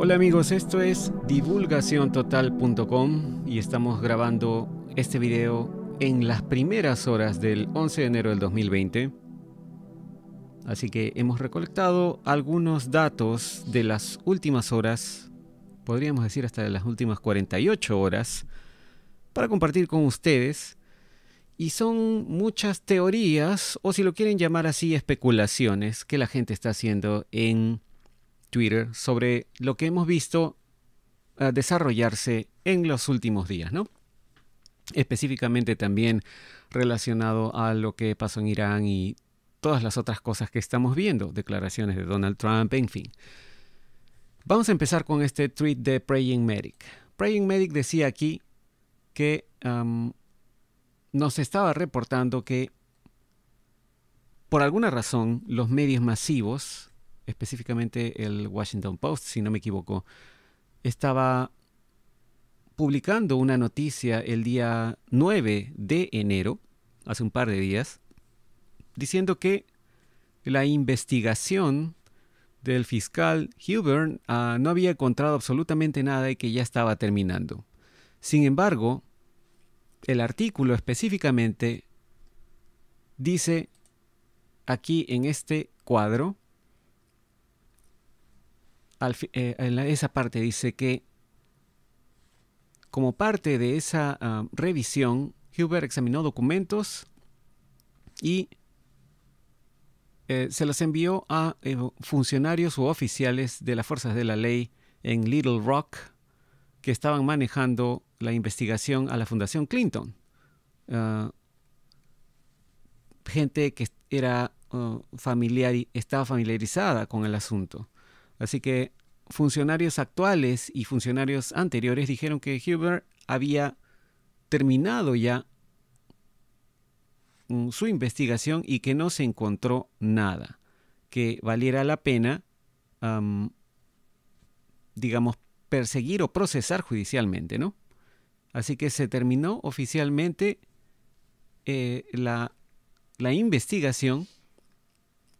Hola amigos, esto es divulgaciontotal.com y estamos grabando este video en las primeras horas del 11 de enero del 2020. Así que hemos recolectado algunos datos de las últimas horas, podríamos decir hasta de las últimas 48 horas, para compartir con ustedes. Y son muchas teorías, o si lo quieren llamar así, especulaciones que la gente está haciendo en Twitter sobre lo que hemos visto uh, desarrollarse en los últimos días, ¿no? Específicamente también relacionado a lo que pasó en Irán y todas las otras cosas que estamos viendo, declaraciones de Donald Trump, en fin. Vamos a empezar con este tweet de Praying Medic. Praying Medic decía aquí que nos estaba reportando que por alguna razón los medios masivos específicamente el Washington Post, si no me equivoco, estaba publicando una noticia el día 9 de enero, hace un par de días, diciendo que la investigación del fiscal Huber uh, no había encontrado absolutamente nada y que ya estaba terminando. Sin embargo, el artículo específicamente dice aquí en este cuadro, eh, esa parte dice que como parte de esa ah, revisión, Huber examinó documentos y eh, se los envió a eh, funcionarios u oficiales de las fuerzas de la ley en Little Rock que estaban manejando la investigación a la Fundación Clinton. Ah, gente que era uh, familiar, estaba familiarizada con el asunto. Así que funcionarios actuales y funcionarios anteriores dijeron que Huber había terminado ya mm, su investigación y que no se encontró nada que valiera la pena, digamos, perseguir o procesar judicialmente, ¿no? Así que se terminó oficialmente eh, la, la, investigación,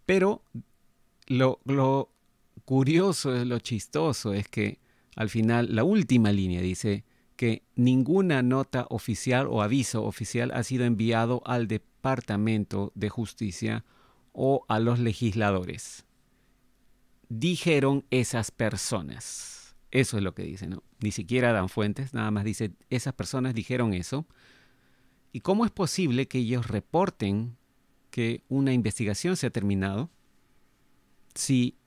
pero lo, lo curioso, es lo chistoso, es que al final la última línea dice que ninguna nota oficial o aviso oficial ha sido enviado al Departamento de Justicia o a los legisladores. Dijeron esas personas. Eso es lo que dice, ¿no? Ni siquiera dan fuentes, nada más dice, esas personas dijeron eso. ¿Y cómo es posible que ellos reporten que una investigación se ha terminado si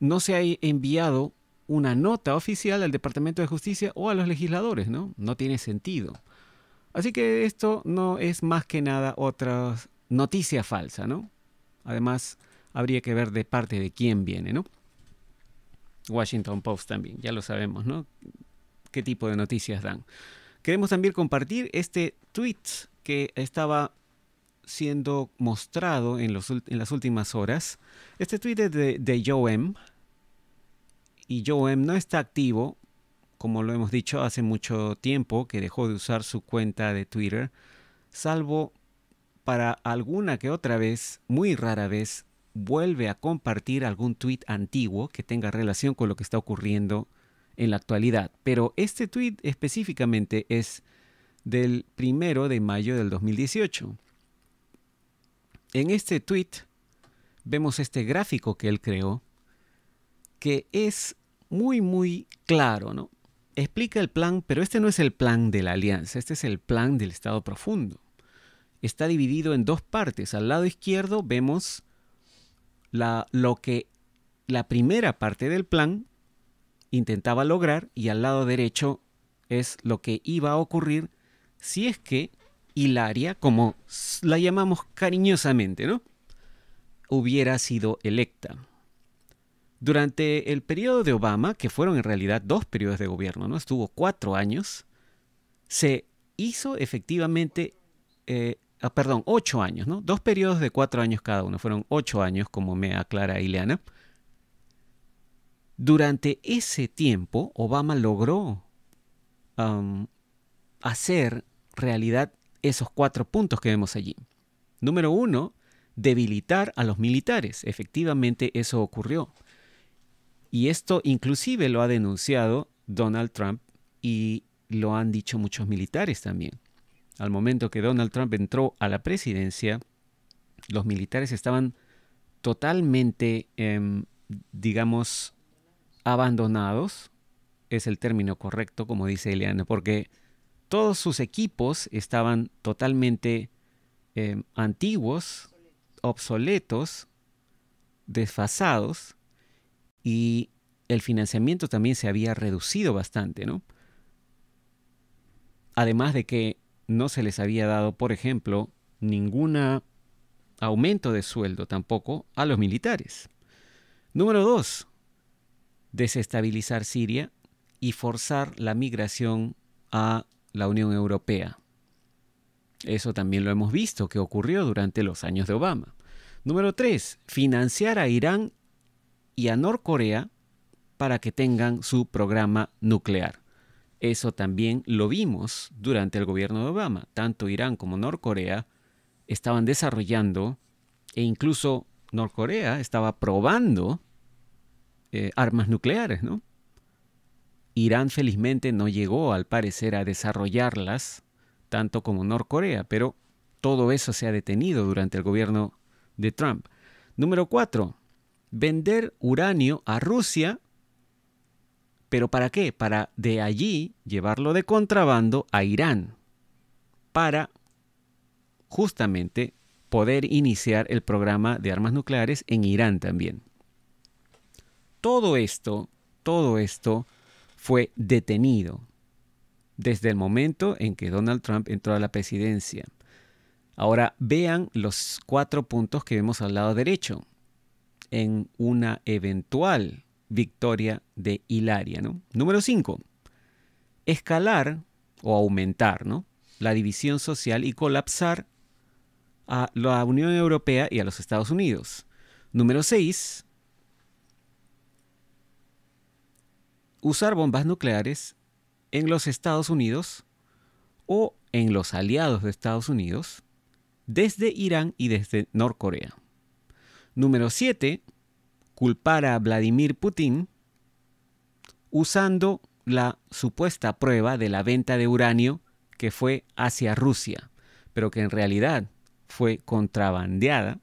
no se ha enviado una nota oficial al Departamento de Justicia o a los legisladores, ¿no? No tiene sentido. Así que esto no es más que nada otra noticia falsa, ¿no? Además, habría que ver de parte de quién viene, ¿no? Washington Post también, ya lo sabemos, ¿no? ¿Qué tipo de noticias dan? Queremos también compartir este tweet que estaba siendo mostrado en, los, en las últimas horas. Este tweet es de, de Joe M. Y Joe M no está activo, como lo hemos dicho hace mucho tiempo, que dejó de usar su cuenta de Twitter, salvo para alguna que otra vez, muy rara vez, vuelve a compartir algún tweet antiguo que tenga relación con lo que está ocurriendo en la actualidad. Pero este tweet específicamente es del primero de mayo del 2018. En este tweet vemos este gráfico que él creó, que es muy, muy claro, ¿no? Explica el plan, pero este no es el plan de la alianza, este es el plan del Estado profundo. Está dividido en dos partes. Al lado izquierdo vemos la, lo que la primera parte del plan intentaba lograr y al lado derecho es lo que iba a ocurrir si es que Hilaria, como la llamamos cariñosamente, ¿no? Hubiera sido electa. Durante el periodo de Obama, que fueron en realidad dos periodos de gobierno, ¿no? Estuvo cuatro años, se hizo efectivamente, eh, ah, perdón, ocho años, ¿no? Dos periodos de cuatro años cada uno, fueron ocho años, como me aclara Ileana. Durante ese tiempo, Obama logró hacer realidad esos cuatro puntos que vemos allí. Número uno, debilitar a los militares. Efectivamente eso ocurrió. Y esto inclusive lo ha denunciado Donald Trump y lo han dicho muchos militares también. Al momento que Donald Trump entró a la presidencia, los militares estaban totalmente, em, digamos, abandonados, es el término correcto, como dice Eliana, porque todos sus equipos estaban totalmente em, antiguos, obsoletos, desfasados, y el financiamiento también se había reducido bastante, ¿no? Además de que no se les había dado, por ejemplo, ningún aumento de sueldo tampoco a los militares. Número dos, desestabilizar Siria y forzar la migración a la Unión Europea. Eso también lo hemos visto que ocurrió durante los años de Obama. Número tres, financiar a Irán y a Norcorea para que tengan su programa nuclear. Eso también lo vimos durante el gobierno de Obama. Tanto Irán como Norcorea estaban desarrollando e incluso Norcorea estaba probando eh, armas nucleares, ¿no? Irán felizmente no llegó al parecer a desarrollarlas tanto como Norcorea, pero todo eso se ha detenido durante el gobierno de Trump. Número cuatro, vender uranio a Rusia ¿Pero para qué? Para de allí llevarlo de contrabando a Irán, para justamente poder iniciar el programa de armas nucleares en Irán también. Todo esto, todo esto fue detenido desde el momento en que Donald Trump entró a la presidencia. Ahora vean los cuatro puntos que hemos hablado derecho en una eventual victoria de Hilaria. ¿no? Número 5. Escalar o aumentar ¿no? la división social y colapsar a la Unión Europea y a los Estados Unidos. Número 6. Usar bombas nucleares en los Estados Unidos o en los aliados de Estados Unidos desde Irán y desde Norcorea. Número 7 culpar a Vladimir Putin usando la supuesta prueba de la venta de uranio que fue hacia Rusia, pero que en realidad fue contrabandeada,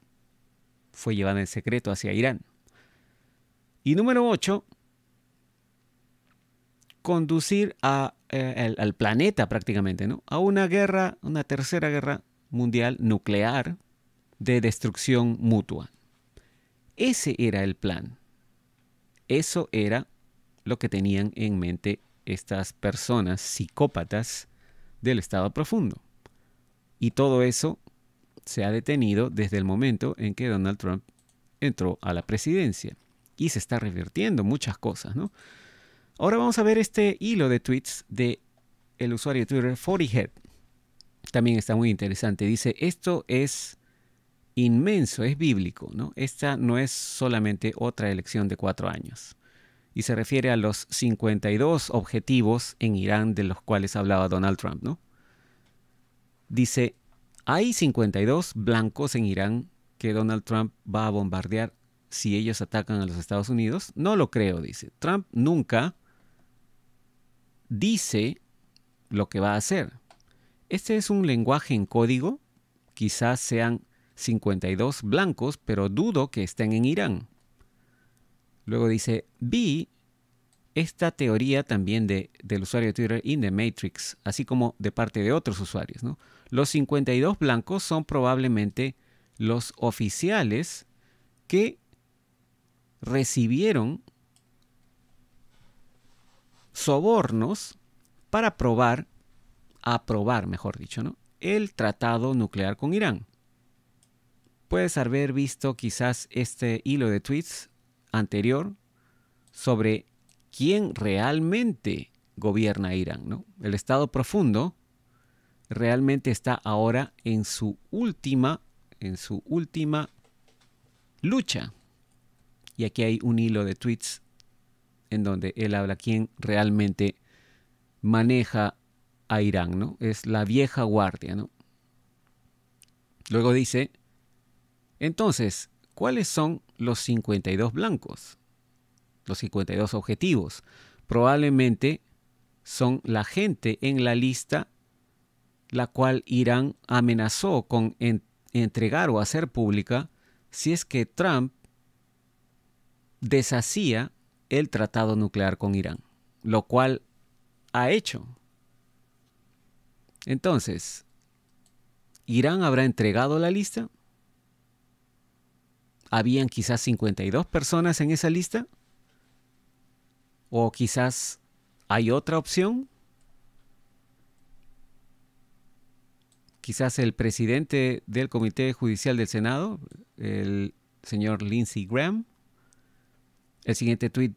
fue llevada en secreto hacia Irán. Y número 8, conducir a, eh, al planeta prácticamente, ¿no? A una guerra, una tercera guerra mundial nuclear de destrucción mutua. Ese era el plan. Eso era lo que tenían en mente estas personas psicópatas del estado profundo. Y todo eso se ha detenido desde el momento en que Donald Trump entró a la presidencia. Y se está revirtiendo muchas cosas, ¿no? Ahora vamos a ver este hilo de tweets de el usuario de Twitter 40head. También está muy interesante. Dice, esto es inmenso, es bíblico, ¿no? Esta no es solamente otra elección de cuatro años. Y se refiere a los 52 objetivos en Irán de los cuales hablaba Donald Trump, ¿no? Dice, hay 52 blancos en Irán que Donald Trump va a bombardear si ellos atacan a los Estados Unidos. No lo creo, dice. Trump nunca dice lo que va a hacer. Este es un lenguaje en código. Quizás sean 52 blancos, pero dudo que estén en Irán. Luego dice, vi esta teoría también de, del usuario de Twitter in the Matrix, así como de parte de otros usuarios. Los 52 blancos son probablemente los oficiales que recibieron sobornos para aprobar, aprobar, mejor dicho, ¿no? el tratado nuclear con Irán. Puedes haber visto quizás este hilo de tweets anterior sobre quién realmente gobierna Irán. ¿no? El Estado profundo realmente está ahora en su última, en su última lucha. Y aquí hay un hilo de tweets en donde él habla quién realmente maneja a Irán, ¿no? Es la vieja guardia, ¿no? Luego dice, entonces, ¿cuáles son los 52 blancos? los 52 objetivos. Probablemente son la gente en la lista la cual Irán amenazó con entregar o hacer pública si es que Trump deshacía el tratado nuclear con Irán, lo cual ha hecho. Entonces, ¿Irán habrá entregado la lista? ¿Habían quizás 52 personas en esa lista? ¿O quizás hay otra opción? Quizás el presidente del Comité Judicial del Senado, el señor Lindsey Graham. El siguiente tuit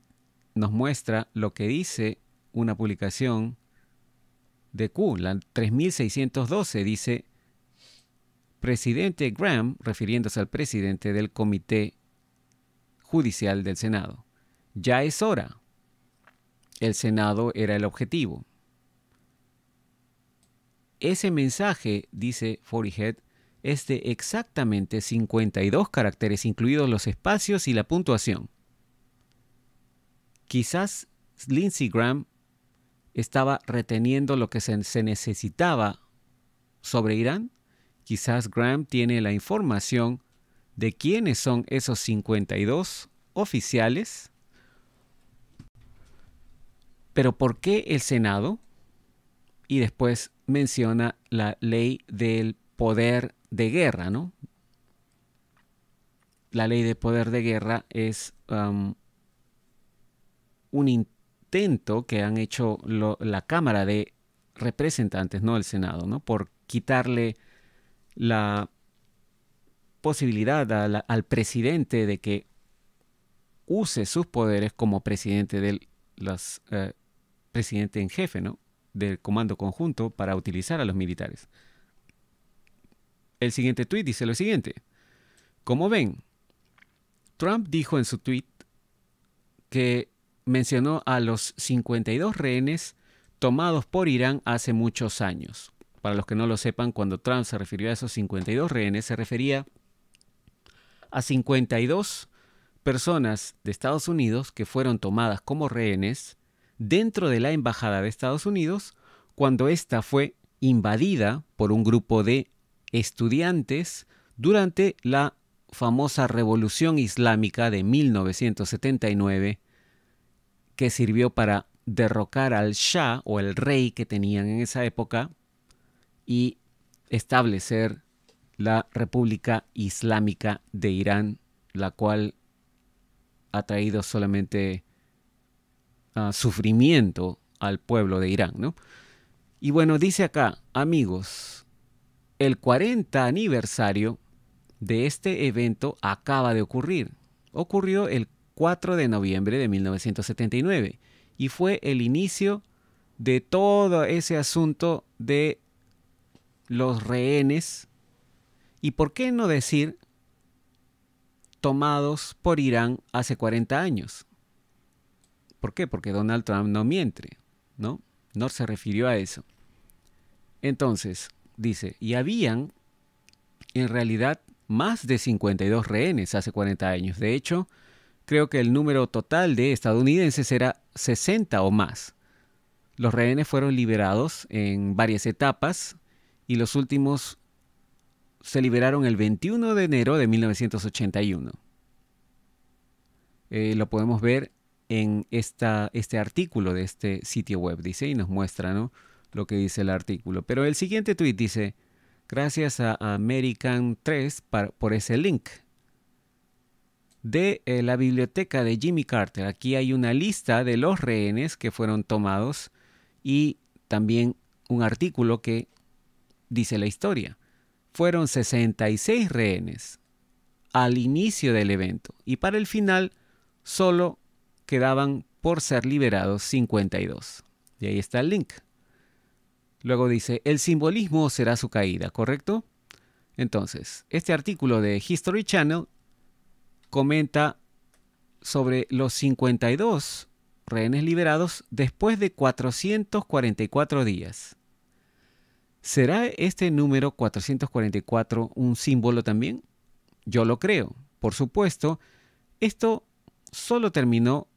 nos muestra lo que dice una publicación de Q, la 3612, dice, presidente Graham, refiriéndose al presidente del Comité Judicial del Senado. Ya es hora. El Senado era el objetivo. Ese mensaje, dice Forehead, es de exactamente 52 caracteres, incluidos los espacios y la puntuación. Quizás Lindsey Graham estaba reteniendo lo que se, necesitaba sobre Irán. Quizás Graham tiene la información de quiénes son esos 52 oficiales. Pero ¿por qué el Senado? Y después menciona la ley del poder de guerra, ¿no? La ley de poder de guerra es um, un intento que han hecho la Cámara de Representantes, no el Senado, ¿no? Por quitarle la posibilidad al presidente de que use sus poderes como presidente del los, eh, presidente en jefe, ¿no? del comando conjunto para utilizar a los militares. El siguiente tuit dice lo siguiente. Como ven, Trump dijo en su tuit que mencionó a los 52 rehenes tomados por Irán hace muchos años. Para los que no lo sepan, cuando Trump se refirió a esos 52 rehenes, se refería a 52 personas de Estados Unidos que fueron tomadas como rehenes dentro de la Embajada de Estados Unidos cuando ésta fue invadida por un grupo de estudiantes durante la famosa Revolución Islámica de 1979 que sirvió para derrocar al Shah o el rey que tenían en esa época y establecer la República Islámica de Irán, la cual ha traído solamente sufrimiento al pueblo de Irán. ¿no? Y bueno, dice acá, amigos, el 40 aniversario de este evento acaba de ocurrir. Ocurrió el 4 de noviembre de 1979 y fue el inicio de todo ese asunto de los rehenes y por qué no decir tomados por Irán hace 40 años. ¿Por qué? Porque Donald Trump no miente, ¿no? No se refirió a eso. Entonces, dice, y habían en realidad más de 52 rehenes hace 40 años. De hecho, creo que el número total de estadounidenses era 60 o más. Los rehenes fueron liberados en varias etapas y los últimos se liberaron el 21 de enero de 1981. Eh, lo podemos ver en esta, este artículo de este sitio web, dice, y nos muestra ¿no? lo que dice el artículo. Pero el siguiente tweet dice, gracias a American 3 por ese link de eh, la biblioteca de Jimmy Carter. Aquí hay una lista de los rehenes que fueron tomados y también un artículo que dice la historia. Fueron 66 rehenes al inicio del evento y para el final solo quedaban por ser liberados 52. Y ahí está el link. Luego dice, el simbolismo será su caída, ¿correcto? Entonces, este artículo de History Channel comenta sobre los 52 rehenes liberados después de 444 días. ¿Será este número 444 un símbolo también? Yo lo creo. Por supuesto, esto solo terminó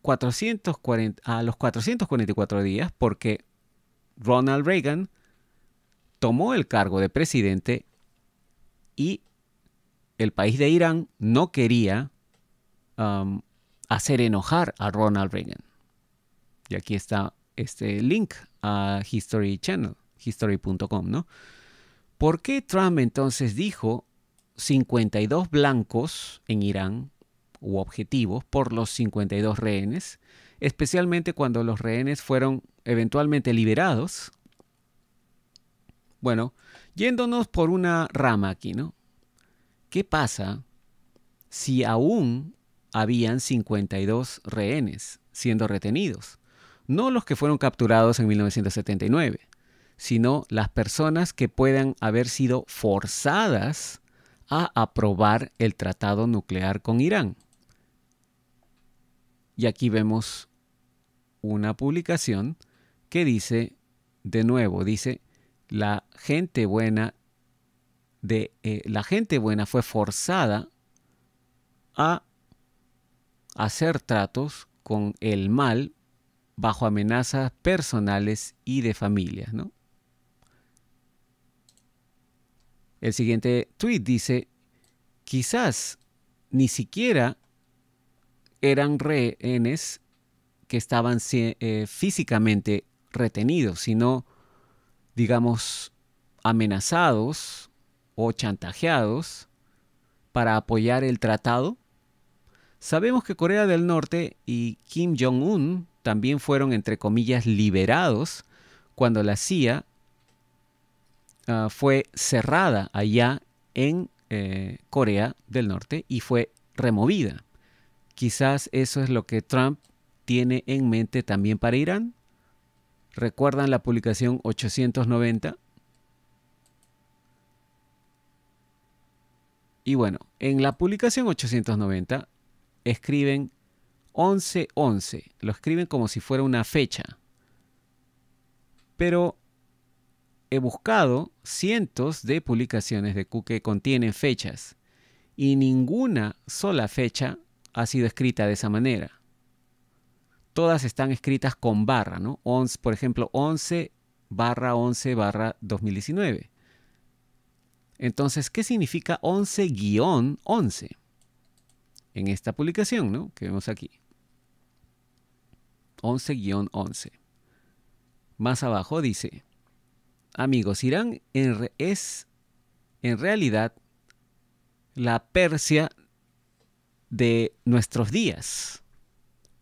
440, a los 444 días porque Ronald Reagan tomó el cargo de presidente y el país de Irán no quería um, hacer enojar a Ronald Reagan. Y aquí está este link a History Channel, history.com, ¿no? ¿Por qué Trump entonces dijo 52 blancos en Irán u objetivos por los 52 rehenes, especialmente cuando los rehenes fueron eventualmente liberados? Bueno, yéndonos por una rama aquí, ¿no? ¿Qué pasa si aún habían 52 rehenes siendo retenidos? No los que fueron capturados en 1979, sino las personas que puedan haber sido forzadas a aprobar el tratado nuclear con Irán. Y aquí vemos una publicación que dice, de nuevo, dice, la gente buena de eh, la gente buena fue forzada a hacer tratos con el mal bajo amenazas personales y de familia, ¿no? El siguiente tweet dice, quizás ni siquiera eran rehenes que estaban eh, físicamente retenidos, sino, digamos, amenazados o chantajeados para apoyar el tratado. Sabemos que Corea del Norte y Kim Jong-un también fueron, entre comillas, liberados cuando la CIA Ah, fue cerrada allá en eh, Corea del Norte y fue removida. Quizás eso es lo que Trump tiene en mente también para Irán. ¿Recuerdan la publicación 890? Y bueno, en la publicación 890 escriben 1111, lo escriben como si fuera una fecha. Pero he buscado cientos de publicaciones de Q que contienen fechas y ninguna sola fecha ha sido escrita de esa manera. Todas están escritas con barra, ¿no? por ejemplo, 11 barra 11 barra 2019. Entonces, ¿qué significa 11 guion 11? En esta publicación, ¿no? Que vemos aquí. 11 guion 11. Más abajo dice, amigos, Irán es en realidad la Persia de nuestros días,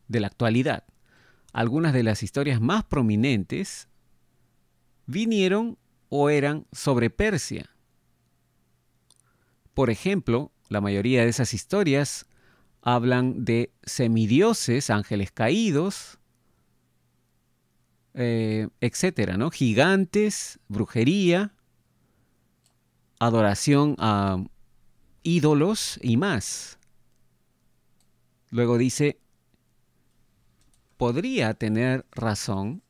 de la actualidad. Algunas de las historias más prominentes vinieron o eran sobre Persia. Por ejemplo, la mayoría de esas historias hablan de semidioses, ángeles caídos, eh, etcétera, ¿no? Gigantes, brujería, adoración a ídolos y más. Luego dice, podría tener razón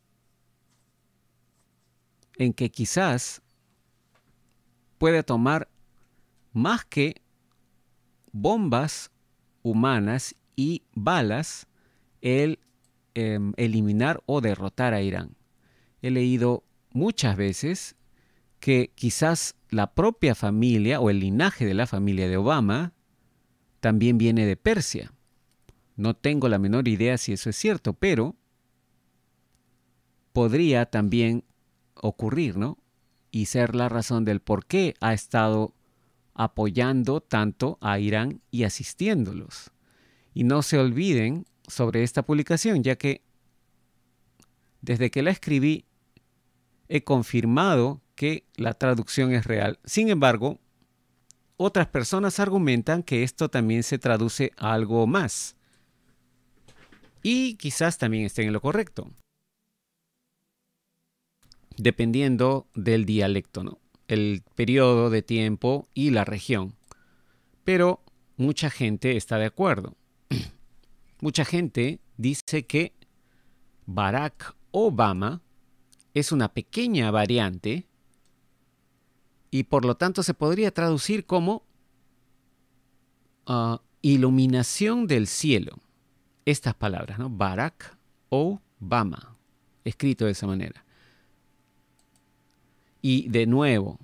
en que quizás puede tomar más que bombas humanas y balas el Em, eliminar o derrotar a Irán. He leído muchas veces que quizás la propia familia o el linaje de la familia de Obama también viene de Persia. No tengo la menor idea si eso es cierto, pero podría también ocurrir, ¿no? Y ser la razón del por qué ha estado apoyando tanto a Irán y asistiéndolos. Y no se olviden sobre esta publicación, ya que desde que la escribí he confirmado que la traducción es real. Sin embargo, otras personas argumentan que esto también se traduce a algo más. Y quizás también estén en lo correcto. Dependiendo del dialecto, ¿no? El periodo de tiempo y la región. Pero mucha gente está de acuerdo. Mucha gente dice que Barack Obama es una pequeña variante y por lo tanto se podría traducir como ah, iluminación del cielo. estas palabras, ¿no? Barack Obama, escrito de esa manera. Y de nuevo,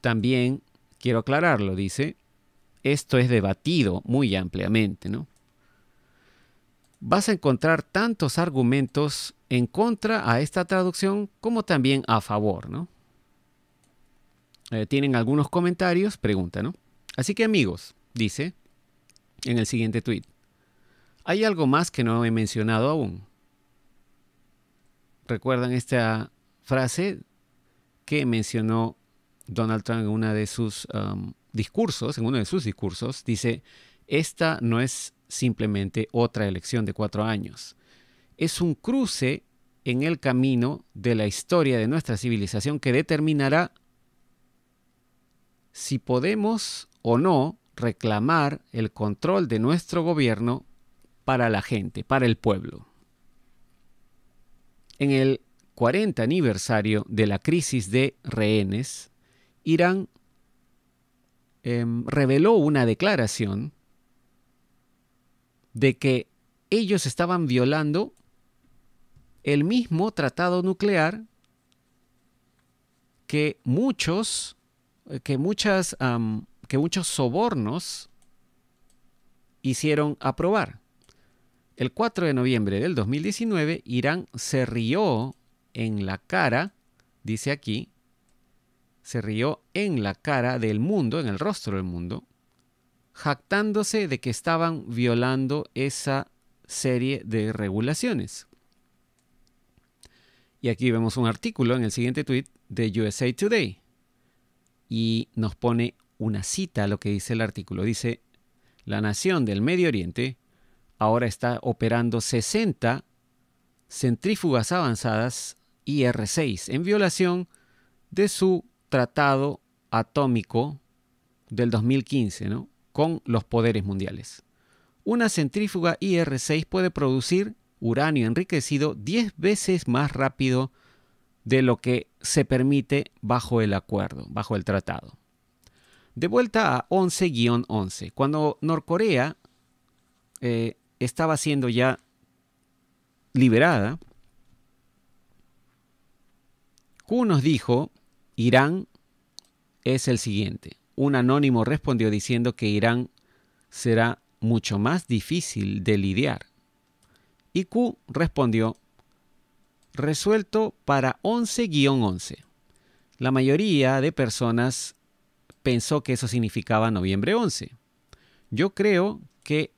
también quiero aclararlo, dice, esto es debatido muy ampliamente, ¿no? Vas a encontrar tantos argumentos en contra a esta traducción como también a favor, ¿no? Eh, tienen algunos comentarios, pregunta, ¿no? Así que amigos, dice en el siguiente tweet, hay algo más que no he mencionado aún. ¿Recuerdan esta frase que mencionó Donald Trump en uno de sus um, discursos, en uno de sus discursos, dice, esta no es simplemente otra elección de cuatro años, es un cruce en el camino de la historia de nuestra civilización que determinará si podemos o no reclamar el control de nuestro gobierno para la gente, para el pueblo. En el 40 aniversario de la crisis de rehenes, Irán em, reveló una declaración de que ellos estaban violando el mismo tratado nuclear que muchos, que muchas, que muchos sobornos hicieron aprobar. El 4 de noviembre del 2019, Irán se rió en la cara, dice aquí, se rió en la cara del mundo, en el rostro del mundo, jactándose de que estaban violando esa serie de regulaciones. Y aquí vemos un artículo en el siguiente tweet de USA Today. Y nos pone una cita a lo que dice el artículo. Dice, la nación del Medio Oriente ahora está operando 60 centrífugas avanzadas IR-6 en violación de su tratado atómico del 2015 ¿no? con los poderes mundiales. Una centrífuga IR-6 puede producir uranio enriquecido 10 veces más rápido de lo que se permite bajo el acuerdo, bajo el tratado. De vuelta a 11-11, cuando Norcorea eh, estaba siendo ya liberada, Q nos dijo, Irán es el siguiente. Un anónimo respondió diciendo que Irán será mucho más difícil de lidiar. Y Q respondió, resuelto para 11-11. La mayoría de personas pensó que eso significaba noviembre 11. Yo creo que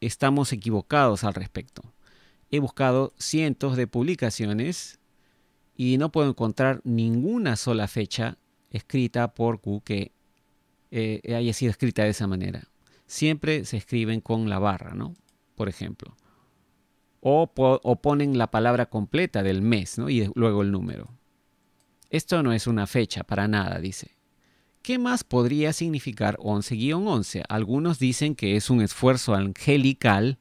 estamos equivocados al respecto. He buscado cientos de publicaciones y no puedo encontrar ninguna sola fecha escrita por Q que eh, haya sido escrita de esa manera. Siempre se escriben con la barra, ¿no? Por ejemplo. O, ponen la palabra completa del mes, ¿no? Y luego el número. Esto no es una fecha para nada, dice. ¿Qué más podría significar 11-11? Algunos dicen que es un esfuerzo angelical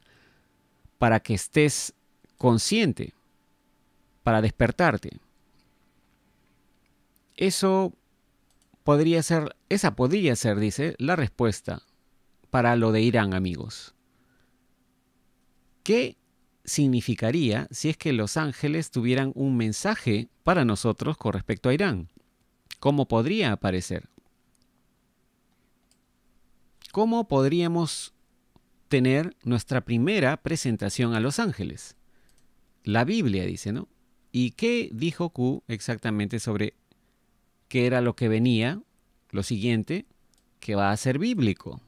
para que estés consciente, para despertarte. Eso podría ser, esa podría ser, dice, la respuesta para lo de Irán, amigos. ¿Qué significaría si es que los ángeles tuvieran un mensaje para nosotros con respecto a Irán? ¿Cómo podría aparecer? ¿Cómo podríamos tener nuestra primera presentación a los ángeles? La Biblia dice, ¿no? ¿Y qué dijo Q exactamente sobre que era lo que venía, lo siguiente, que va a ser bíblico.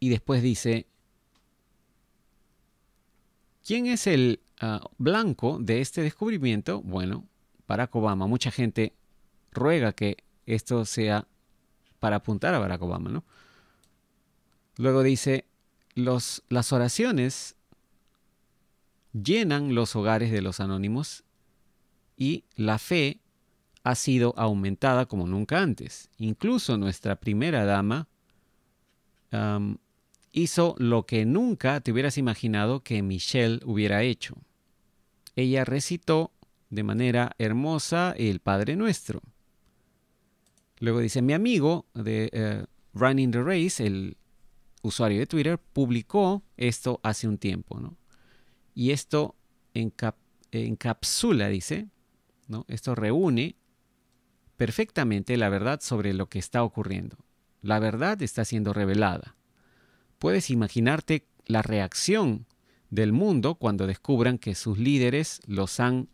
Y después dice, ¿quién es el ah, blanco de este descubrimiento? Bueno, Barack Obama. Mucha gente ruega que esto sea para apuntar a Barack Obama, ¿no? Luego dice, los, las oraciones llenan los hogares de los anónimos y la fe ha sido aumentada como nunca antes. Incluso nuestra primera dama hizo lo que nunca te hubieras imaginado que Michelle hubiera hecho. Ella recitó de manera hermosa el Padre Nuestro. Luego dice, mi amigo de, eh, Running the Race, el usuario de Twitter, publicó esto hace un tiempo, ¿no? Y esto encapsula, dice, ¿no? Esto reúne perfectamente la verdad sobre lo que está ocurriendo. La verdad está siendo revelada. Puedes imaginarte la reacción del mundo cuando descubran que sus líderes los han,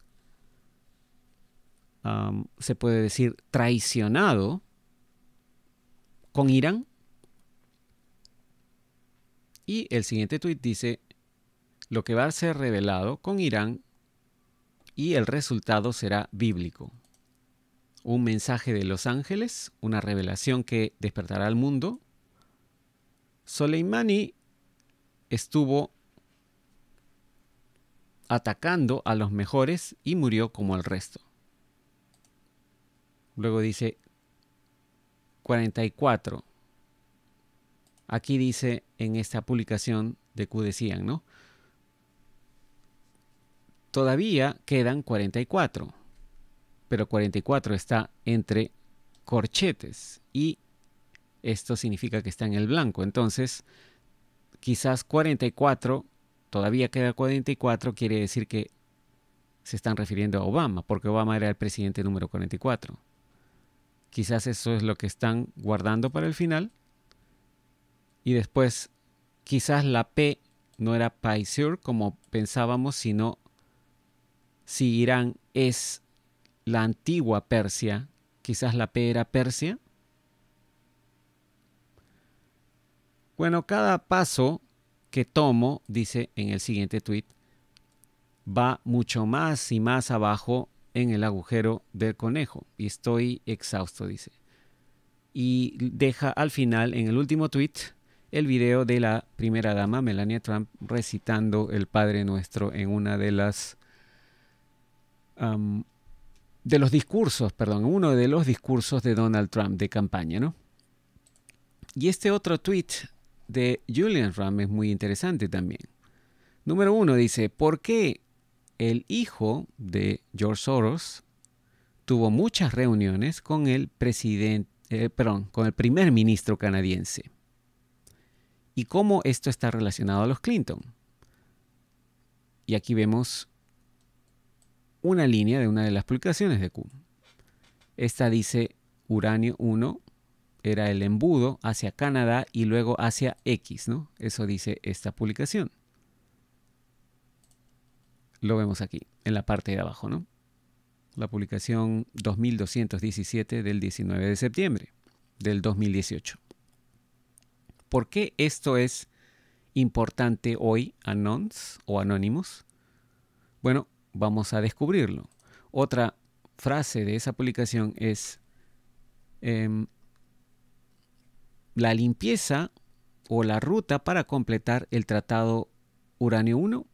se puede decir, traicionado con Irán. Y el siguiente tuit dice, lo que va a ser revelado con Irán y el resultado será bíblico. Un mensaje de los ángeles, una revelación que despertará al mundo. Soleimani estuvo atacando a los mejores y murió como el resto. Luego dice 44. Aquí dice en esta publicación de Q ¿no? Todavía quedan 44, pero 44 está entre corchetes y esto significa que está en el blanco. Entonces, quizás 44, todavía queda 44, quiere decir que se están refiriendo a Obama, porque Obama era el presidente número 44. Quizás eso es lo que están guardando para el final. Y después, quizás la P no era Paisur como pensábamos, sino si Irán es la antigua Persia, quizás la P era Persia. Bueno, cada paso que tomo, dice en el siguiente tweet, va mucho más y más abajo en el agujero del conejo y estoy exhausto, dice. Y deja al final, en el último tweet, el video de la primera dama, Melania Trump, recitando el Padre Nuestro en una de las de los discursos, perdón, uno de los discursos de Donald Trump de campaña, ¿no? Y este otro tweet de Julian Trump es muy interesante también. Número uno dice, ¿por qué el hijo de George Soros tuvo muchas reuniones con el presidente, eh, perdón, con el primer ministro canadiense? ¿Y cómo esto está relacionado a los Clinton? Y aquí vemos una línea de una de las publicaciones de Q. Esta dice uranio 1 era el embudo hacia Canadá y luego hacia X, ¿no? Eso dice esta publicación. Lo vemos aquí, en la parte de abajo, ¿no? La publicación 2217 del 19 de septiembre del 2018. ¿Por qué esto es importante hoy, Anons o Anónimos? Bueno, vamos a descubrirlo. Otra frase de esa publicación es em, la limpieza o la ruta para completar el tratado Uranio 1.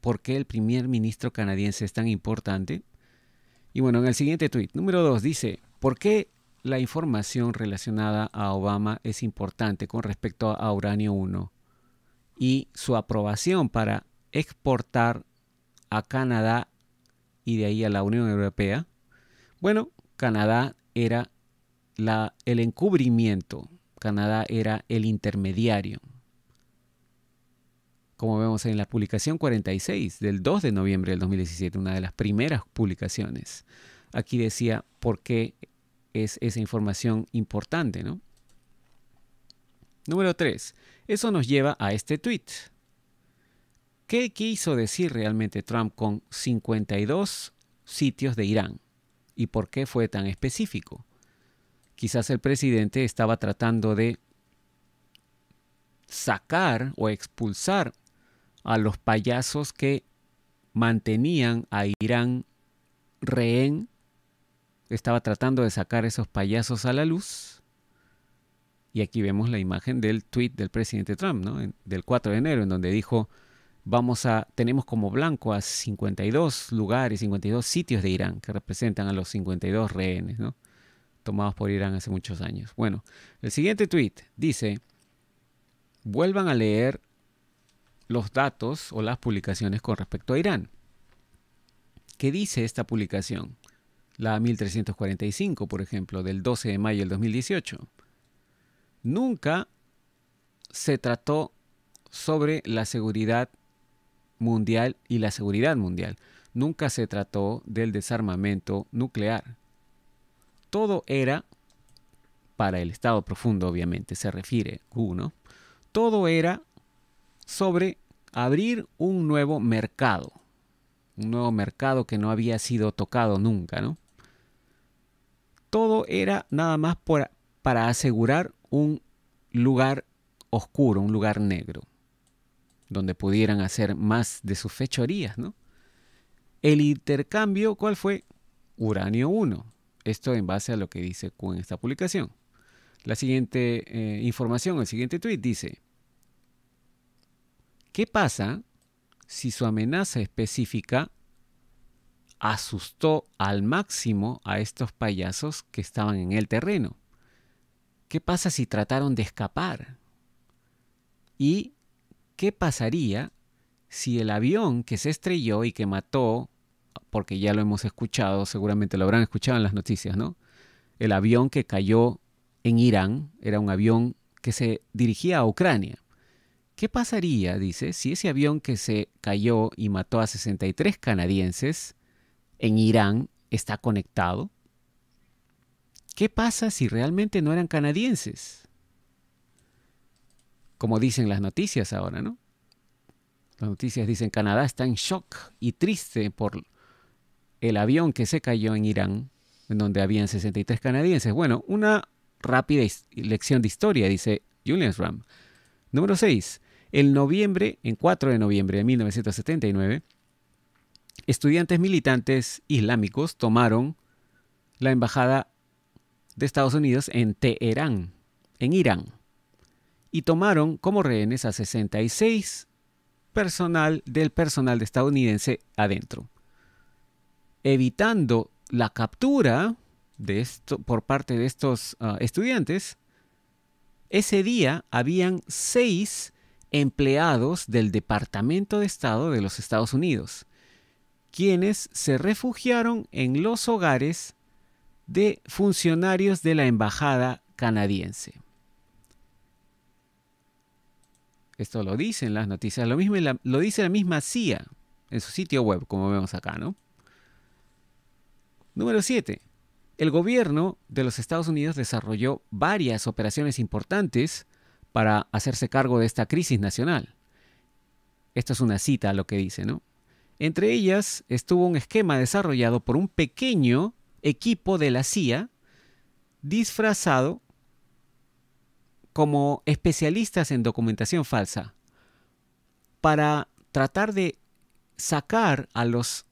¿Por qué el primer ministro canadiense es tan importante? Y bueno, en el siguiente tuit, número 2, dice, ¿por qué la información relacionada a Obama es importante con respecto a Uranio 1 y su aprobación para exportar a Canadá y de ahí a la Unión Europea, bueno, Canadá era la, el encubrimiento, Canadá era el intermediario. Como vemos en la publicación 46 del 2 de noviembre del 2017, una de las primeras publicaciones. Aquí decía por qué es esa información importante, ¿no? Número 3. Eso nos lleva a este tweet. ¿Qué quiso decir realmente Trump con 52 sitios de Irán? ¿Y por qué fue tan específico? Quizás el presidente estaba tratando de sacar o expulsar a los payasos que mantenían a Irán rehén. Estaba tratando de sacar esos payasos a la luz. Y aquí vemos la imagen del tweet del presidente Trump, ¿no? del 4 de enero, en donde dijo, vamos a, tenemos como blanco a 52 lugares, 52 sitios de Irán que representan a los 52 rehenes, tomados por Irán hace muchos años. Bueno, el siguiente tweet dice, vuelvan a leer los datos o las publicaciones con respecto a Irán. ¿Qué dice esta publicación? La 1345, por ejemplo, del 12 de mayo del 2018. nunca se trató sobre la seguridad mundial y la seguridad mundial. Nunca se trató del desarmamento nuclear. Todo era, para el Estado profundo obviamente se refiere uno, todo era sobre abrir un nuevo mercado, un nuevo mercado que no había sido tocado nunca, ¿no? Todo era nada más para asegurar un lugar oscuro, un lugar negro, donde pudieran hacer más de sus fechorías, ¿no? El intercambio, ¿cuál fue? Uranio 1. Esto en base a lo que dice Q en esta publicación. La siguiente eh, información, el siguiente tweet dice, ¿qué pasa si su amenaza específica asustó al máximo a estos payasos que estaban en el terreno? ¿Qué pasa si trataron de escapar? ¿Y qué pasaría si el avión que se estrelló y que mató, porque ya lo hemos escuchado, seguramente lo habrán escuchado en las noticias, ¿no? El avión que cayó en Irán era un avión que se dirigía a Ucrania. ¿Qué pasaría, dice, si ese avión que se cayó y mató a 63 canadienses en Irán está conectado? ¿Qué pasa si realmente no eran canadienses? Como dicen las noticias ahora, ¿no? Las noticias dicen Canadá está en shock y triste por el avión que se cayó en Irán, en donde habían 63 canadienses. Bueno, una rápida lección de historia, dice Julian Ram. Número 6. El noviembre, en 4 de noviembre de 1979, estudiantes militantes islámicos tomaron la embajada de Estados Unidos en Teherán, en Irán, y tomaron como rehenes a 66 personal del personal estadounidense adentro, evitando la captura de esto, por parte de estos ah, estudiantes. Ese día habían seis empleados del Departamento de Estado de los Estados Unidos, quienes se refugiaron en los hogares de funcionarios de la embajada canadiense. Esto lo dicen las noticias, lo mismo lo dice la misma CIA en su sitio web, como vemos acá, ¿no? Número 7. El gobierno de los Estados Unidos desarrolló varias operaciones importantes para hacerse cargo de esta crisis nacional. Esto es una cita a lo que dice, ¿no? Entre ellas estuvo un esquema desarrollado por un pequeño equipo de la CIA disfrazado como especialistas en documentación falsa para tratar de sacar a los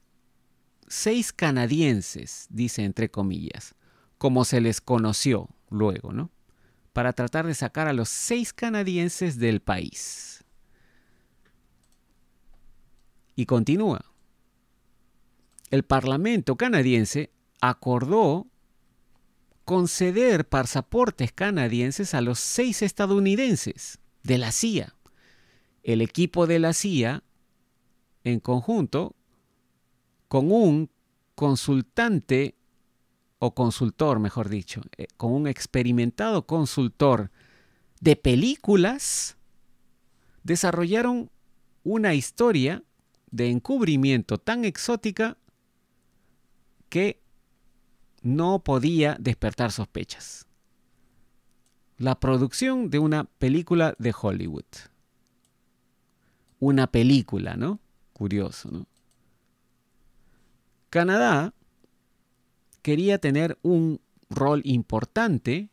seis canadienses, dice entre comillas, como se les conoció luego, ¿no? Para tratar de sacar a los seis canadienses del país. Y continúa. El Parlamento canadiense acordó conceder pasaportes canadienses a los seis estadounidenses de la CIA. El equipo de la CIA, en conjunto, con un consultante o consultor, mejor dicho, eh, con un experimentado consultor de películas, desarrollaron una historia de encubrimiento tan exótica que no podía despertar sospechas. La producción de una película de Hollywood. Una película, ¿no? Curioso, ¿no? Canadá quería tener un rol importante,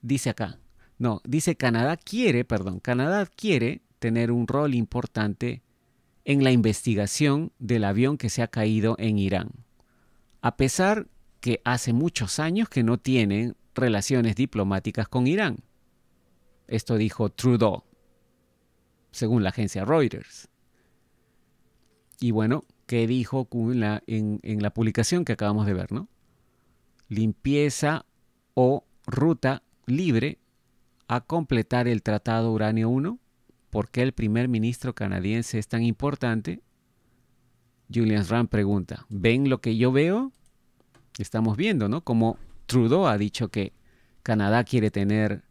dice acá. No, dice Canadá quiere, perdón, Canadá quiere tener un rol importante en la investigación del avión que se ha caído en Irán a pesar que hace muchos años que no tienen relaciones diplomáticas con Irán. Esto dijo Trudeau, según la agencia Reuters. Y bueno, ¿qué dijo en la, en, la publicación que acabamos de ver? ¿no? Limpieza o ruta libre a completar el Tratado Uranio 1. ¿Por qué el primer ministro canadiense es tan importante? Julian Rand pregunta, ¿ven lo que yo veo? Estamos viendo, ¿no? Como Trudeau ha dicho que Canadá quiere tener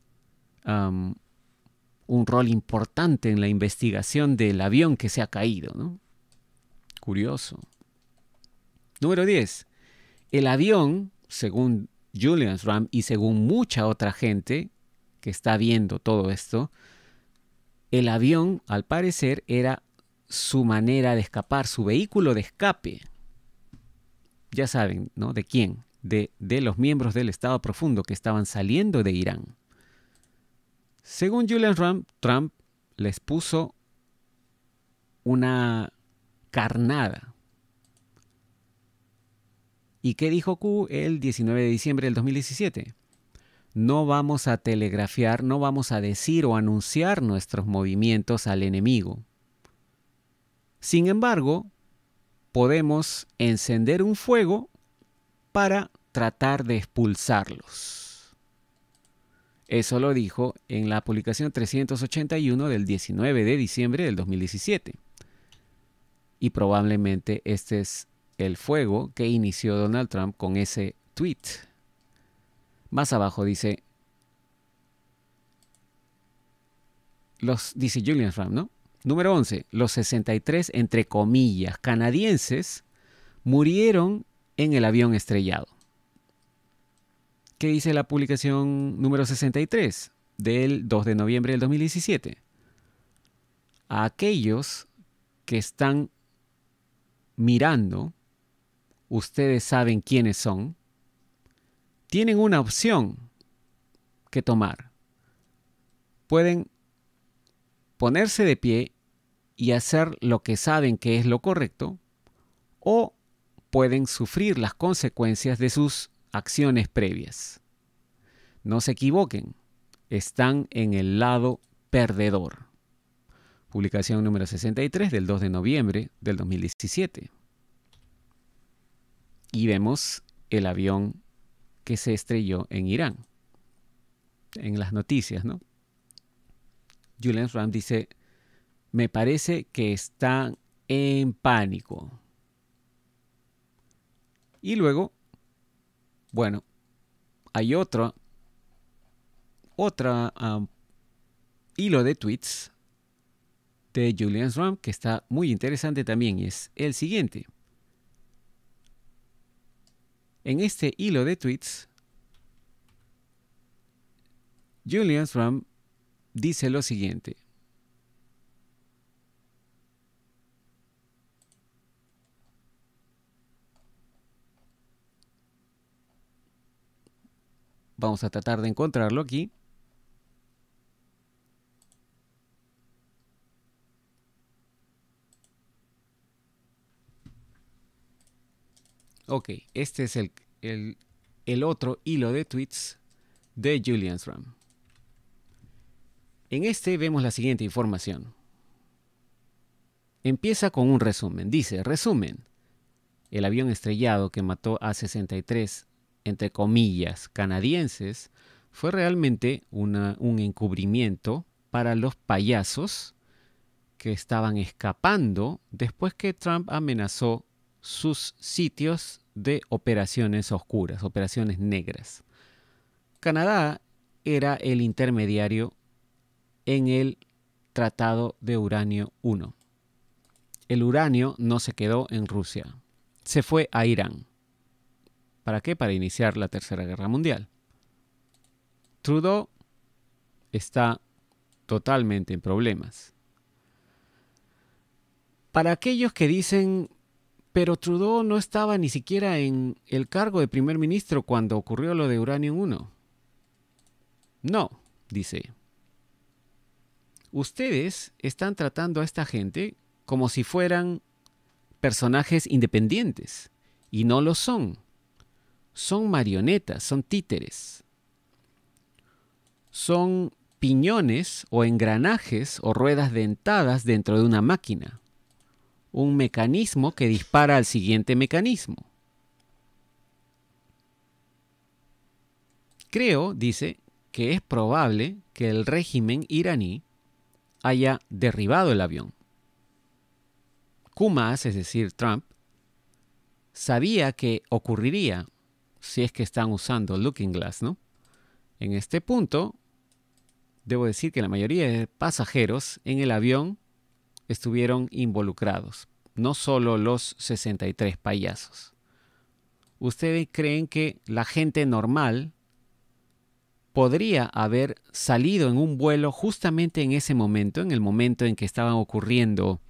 un rol importante en la investigación del avión que se ha caído, ¿no? Curioso. Número 10. El avión, según Julian Ram y según mucha otra gente que está viendo todo esto, el avión, al parecer, era su manera de escapar, su vehículo de escape. Ya saben, ¿no? ¿De quién? De, de los miembros del Estado Profundo que estaban saliendo de Irán. Según Julian Ram, Trump les puso una carnada. ¿Y qué dijo Q el 19 de diciembre del 2017? No vamos a telegrafiar, no vamos a decir o anunciar nuestros movimientos al enemigo. Sin embargo, podemos encender un fuego para tratar de expulsarlos. Eso lo dijo en la publicación 381 del 19 de diciembre del 2017. Y probablemente este es el fuego que inició Donald Trump con ese tweet. Más abajo dice, los, dice Julian Trump, ¿no? Número 11. Los 63, entre comillas, canadienses murieron en el avión estrellado. ¿Qué dice la publicación número 63 del 2 de noviembre del 2017? A aquellos que están mirando, ustedes saben quiénes son, tienen una opción que tomar. Pueden ponerse de pie y hacer lo que saben que es lo correcto, o pueden sufrir las consecuencias de sus acciones previas. No se equivoquen, están en el lado perdedor. Publicación número 63 del 2 de noviembre del 2017. Y vemos el avión que se estrelló en Irán. En las noticias, ¿no? Julian Ram dice, me parece que están en pánico. Y luego, bueno, hay otra um, hilo de tweets de Julian Ram que está muy interesante también y es el siguiente. En este hilo de tweets, Julian Ram dice lo siguiente. Vamos a tratar de encontrarlo aquí. Ok, este es el, el, el otro hilo de tweets de Julian Ram. En este vemos la siguiente información. Empieza con un resumen. Dice, resumen, el avión estrellado que mató a 63, entre comillas, canadienses, fue realmente un encubrimiento para los payasos que estaban escapando después que Trump amenazó sus sitios de operaciones oscuras, operaciones negras. Canadá era el intermediario en el Tratado de Uranio 1. El uranio no se quedó en Rusia, se fue a Irán. ¿Para qué? Para iniciar la Tercera Guerra Mundial. Trudeau está totalmente en problemas. Para aquellos que dicen, pero Trudeau no estaba ni siquiera en el cargo de primer ministro cuando ocurrió lo de Uranio 1. No, dice, ustedes están tratando a esta gente como si fueran personajes independientes y no lo son. Son marionetas, son títeres. Son piñones o engranajes o ruedas dentadas dentro de una máquina. Un mecanismo que dispara al siguiente mecanismo. Creo, dice, que es probable que el régimen iraní haya derribado el avión. Kumas, es decir, Trump, sabía que ocurriría si es que están usando Looking Glass, ¿no? En este punto, debo decir que la mayoría de pasajeros en el avión estuvieron involucrados, no solo los 63 payasos. ¿Ustedes creen que la gente normal podría haber salido en un vuelo justamente en ese momento, en el momento en que estaban ocurriendo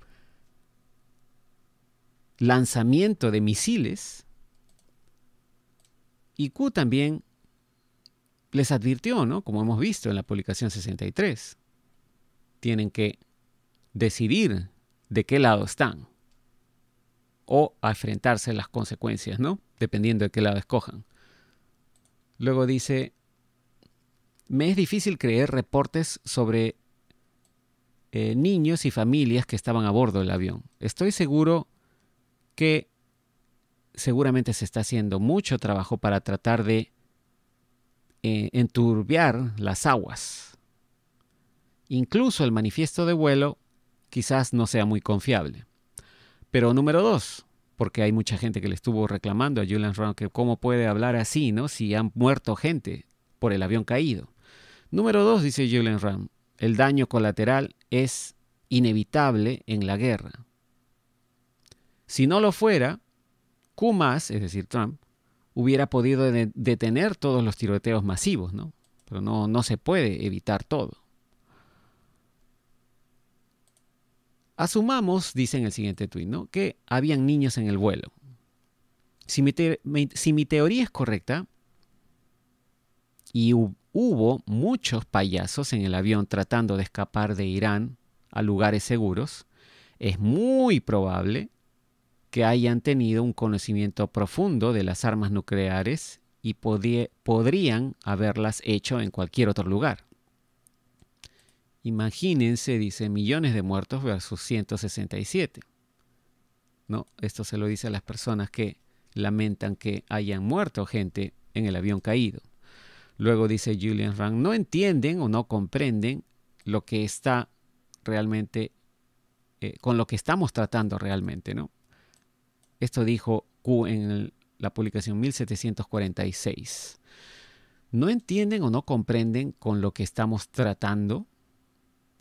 lanzamiento de misiles? Y Q también les advirtió, ¿no? Como hemos visto en la publicación 63. Tienen que decidir de qué lado están o enfrentarse a las consecuencias, ¿no? Dependiendo de qué lado escojan. Luego dice, me es difícil creer reportes sobre eh, niños y familias que estaban a bordo del avión. Estoy seguro que seguramente se está haciendo mucho trabajo para tratar de eh, enturbiar las aguas. Incluso el manifiesto de vuelo quizás no sea muy confiable. Pero número dos, porque hay mucha gente que le estuvo reclamando a Julian Round que cómo puede hablar así, ¿no? Si han muerto gente por el avión caído. Número dos, dice Julian Round, el daño colateral es inevitable en la guerra. Si no lo fuera, Q es decir, Trump, hubiera podido detener todos los tiroteos masivos, ¿no? Pero no, no se puede evitar todo. Asumamos, dice en el siguiente tuit, ¿no? que habían niños en el vuelo. Si mi, si mi teoría es correcta, y hubo muchos payasos en el avión tratando de escapar de Irán a lugares seguros, es muy probable que hayan tenido un conocimiento profundo de las armas nucleares y podrían haberlas hecho en cualquier otro lugar. Imagínense, dice, millones de muertos versus 167. ¿No? Esto se lo dice a las personas que lamentan que hayan muerto gente en el avión caído. Luego dice Julian Rand, no entienden o no comprenden lo que está realmente, eh, con lo que estamos tratando realmente, ¿no? Esto dijo Q en la publicación 1746. ¿No entienden o no comprenden con lo que estamos tratando,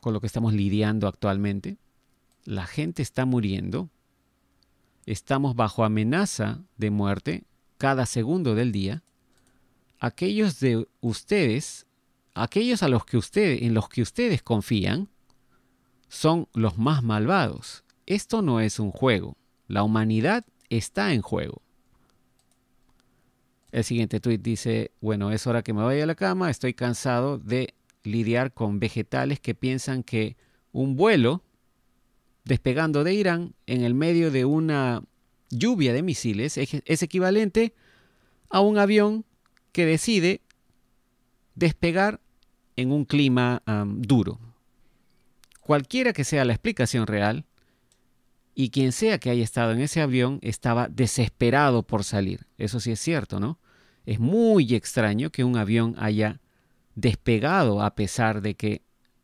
con lo que estamos lidiando actualmente? La gente está muriendo. Estamos bajo amenaza de muerte cada segundo del día. Aquellos de ustedes, aquellos a los que ustedes, en los que ustedes confían, son los más malvados. Esto no es un juego. La humanidad está en juego. El siguiente tuit dice, bueno, es hora que me vaya a la cama, estoy cansado de lidiar con vegetales que piensan que un vuelo despegando de Irán en el medio de una lluvia de misiles es, equivalente a un avión que decide despegar en un clima duro. Cualquiera que sea la explicación real, y quien sea que haya estado en ese avión estaba desesperado por salir. Eso sí es cierto, ¿no? Es muy extraño que un avión haya despegado a pesar de que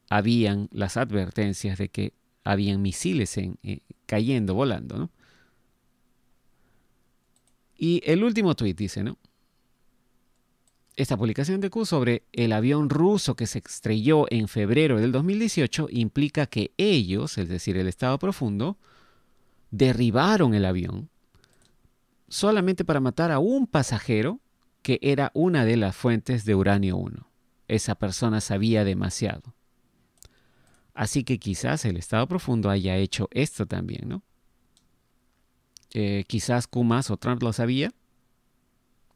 habían las advertencias de que habían misiles en, eh, cayendo, volando, ¿no? Y el último tuit dice, ¿no? Esta publicación de Q sobre el avión ruso que se estrelló en febrero del 2018 implica que ellos, es decir, el Estado profundo, derribaron el avión solamente para matar a un pasajero que era una de las fuentes de uranio 1. Esa persona sabía demasiado. Así que quizás el Estado profundo haya hecho esto también, ¿no? Eh, quizás Kumas o Trump lo sabía.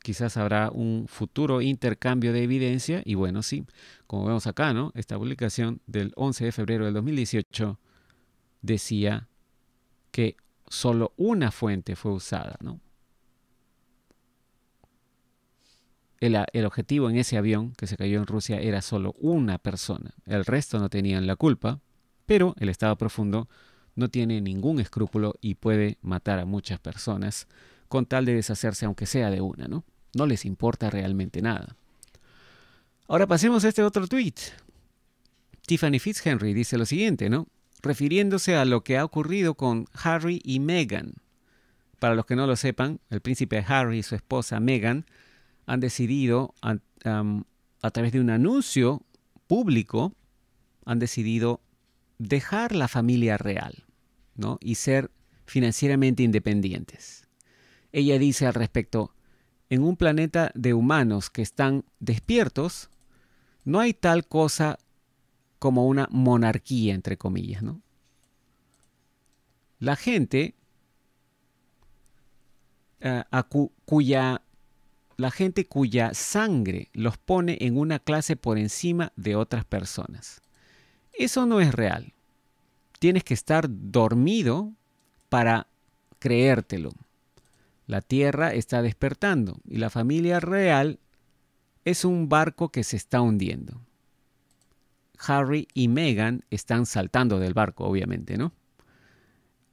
Quizás habrá un futuro intercambio de evidencia. Y bueno, sí, como vemos acá, ¿no? Esta publicación del 11 de febrero del 2018 decía que solo una fuente fue usada, ¿no? El, el, objetivo en ese avión que se cayó en Rusia era solo una persona. El resto no tenían la culpa, pero el Estado profundo no tiene ningún escrúpulo y puede matar a muchas personas con tal de deshacerse aunque sea de una, ¿no? No les importa realmente nada. Ahora pasemos a este otro tweet. Tiffany Fitzhenry dice lo siguiente, ¿no? refiriéndose a lo que ha ocurrido con Harry y Meghan. Para los que no lo sepan, el príncipe Harry y su esposa Meghan han decidido a través de un anuncio público, han decidido dejar la familia real ¿no? y ser financieramente independientes. Ella dice al respecto, en un planeta de humanos que están despiertos, no hay tal cosa como una monarquía, entre comillas, ¿no? La gente eh, cuya la gente cuya sangre los pone en una clase por encima de otras personas. Eso no es real. Tienes que estar dormido para creértelo. La Tierra está despertando y la familia real es un barco que se está hundiendo. Harry y Meghan están saltando del barco, obviamente, ¿no?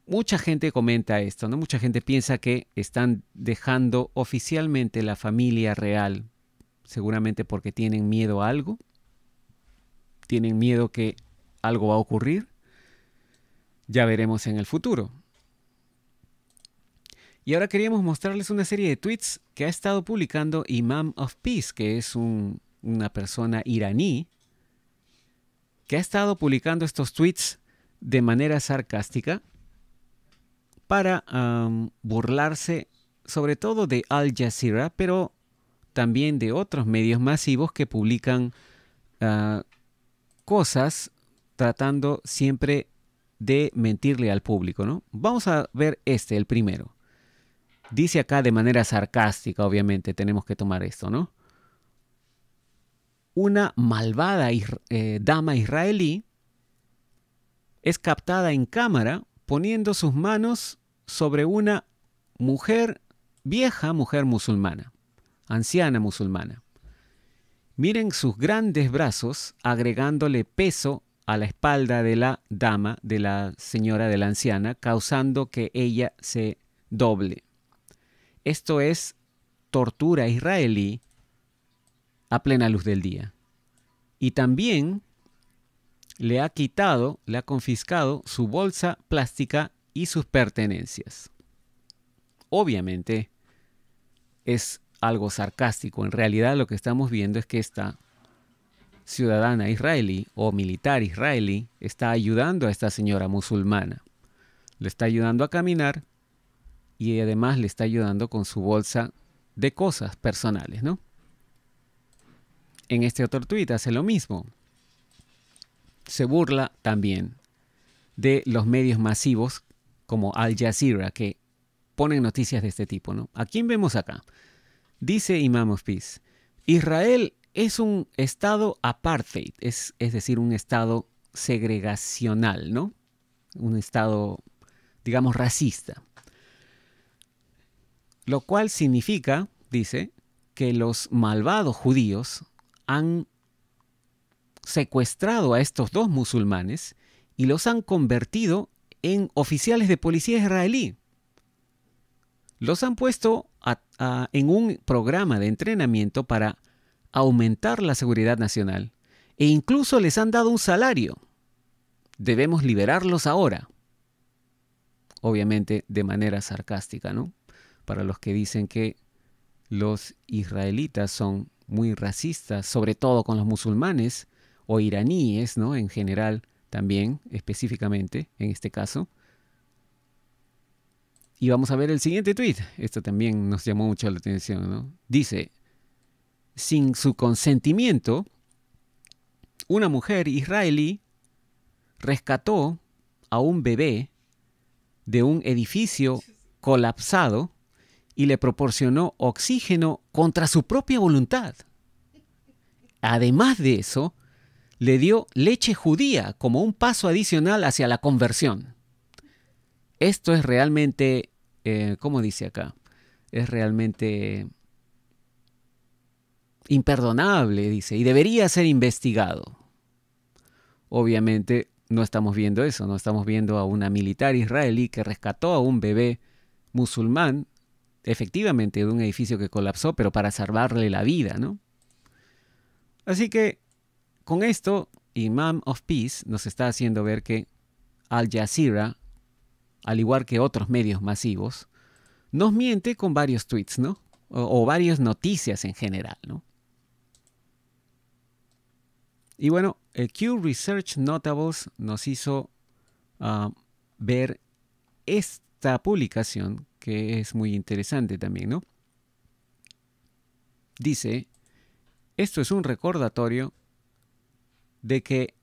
Mucha gente comenta esto, ¿no? Mucha gente piensa que están dejando oficialmente la familia real, seguramente porque tienen miedo a algo, tienen miedo que algo va a ocurrir. Ya veremos en el futuro. Y ahora queríamos mostrarles una serie de tweets que ha estado publicando Imam of Peace, que es una persona iraní, que ha estado publicando estos tweets de manera sarcástica para burlarse sobre todo de Al Jazeera, pero también de otros medios masivos que publican ah, cosas tratando siempre de mentirle al público, ¿no? Vamos a ver este, el primero. Dice acá de manera sarcástica, obviamente, tenemos que tomar esto, ¿no? Una malvada eh, dama israelí es captada en cámara poniendo sus manos sobre una mujer, vieja mujer musulmana, anciana musulmana. Miren sus grandes brazos agregándole peso a la espalda de la dama, de la señora, de la anciana, causando que ella se doble. Esto es tortura israelí a plena luz del día. Y también le ha quitado, le ha confiscado su bolsa plástica y sus pertenencias. Obviamente es algo sarcástico. En realidad lo que estamos viendo es que esta ciudadana israelí o militar israelí está ayudando a esta señora musulmana. Le está ayudando a caminar y además le está ayudando con su bolsa de cosas personales, ¿no? En este otro tuit hace lo mismo. Se burla también de los medios masivos como Al Jazeera que ponen noticias de este tipo, ¿no? ¿A quién vemos acá? Dice Imam of Peace, Israel es un estado apartheid, es, es decir, un estado segregacional, ¿no? Un estado, digamos, racista. Lo cual significa, dice, que los malvados judíos han secuestrado a estos dos musulmanes y los han convertido en oficiales de policía israelí. Los han puesto en un programa de entrenamiento para aumentar la seguridad nacional e incluso les han dado un salario. Debemos liberarlos ahora. Obviamente de manera sarcástica, ¿no? Para los que dicen que los israelitas son muy racistas, sobre todo con los musulmanes o iraníes, ¿no? En general también, específicamente, en este caso. Y vamos a ver el siguiente tweet. Esto también nos llamó mucho la atención, ¿no? Dice, sin su consentimiento, una mujer israelí rescató a un bebé de un edificio colapsado y le proporcionó oxígeno contra su propia voluntad. Además de eso, le dio leche judía como un paso adicional hacia la conversión. Esto es realmente, eh, ¿cómo dice acá? Es realmente imperdonable, dice, y debería ser investigado. Obviamente no estamos viendo eso, no estamos viendo a una militar israelí que rescató a un bebé musulmán efectivamente de un edificio que colapsó, pero para salvarle la vida, ¿no? Así que con esto, Imam of Peace nos está haciendo ver que Al Jazeera, al igual que otros medios masivos, nos miente con varios tweets, ¿no? O, varias noticias en general, ¿no? Y bueno, el Q Research Notables nos hizo ah, ver esta publicación que es muy interesante también, ¿no? Dice, esto es un recordatorio de que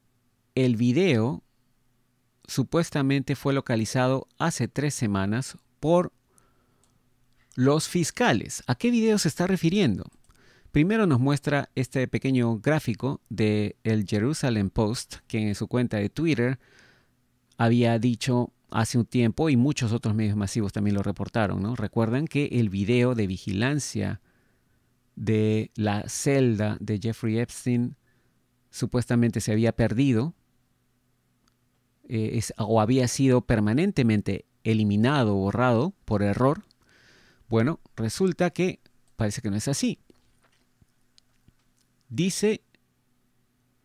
el video supuestamente fue localizado hace tres semanas por los fiscales. ¿A qué video se está refiriendo? Primero nos muestra este pequeño gráfico de el Jerusalem Post, que en su cuenta de Twitter había dicho hace un tiempo y muchos otros medios masivos también lo reportaron, ¿no? Recuerdan que el video de vigilancia de la celda de Jeffrey Epstein supuestamente se había perdido eh, o había sido permanentemente eliminado borrado por error. Bueno, resulta que parece que no es así. Dice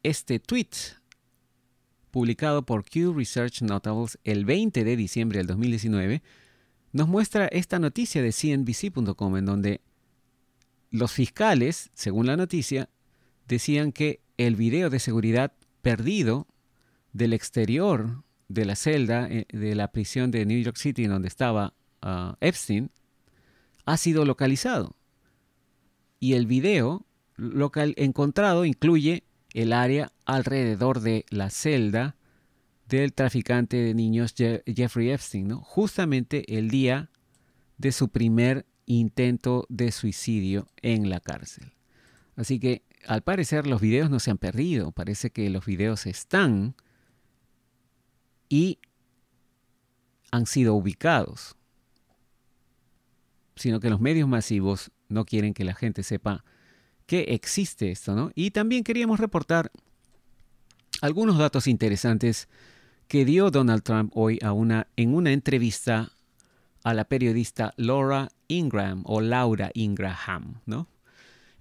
este tweet publicado por Q Research Notables el 20 de diciembre del 2019, nos muestra esta noticia de CNBC.com en donde los fiscales, según la noticia, decían que el video de seguridad perdido del exterior de la celda eh, de la prisión de New York City en donde estaba ah, Epstein ha sido localizado. Y el video local encontrado incluye el área alrededor de la celda del traficante de niños Jeffrey Epstein, justamente el día de su primer intento de suicidio en la cárcel. Así que al parecer los videos no se han perdido, parece que los videos están y han sido ubicados, sino que los medios masivos no quieren que la gente sepa que existe esto, ¿no? Y también queríamos reportar algunos datos interesantes que dio Donald Trump hoy a una, en una entrevista a la periodista Laura Ingram o Laura Ingraham, ¿no?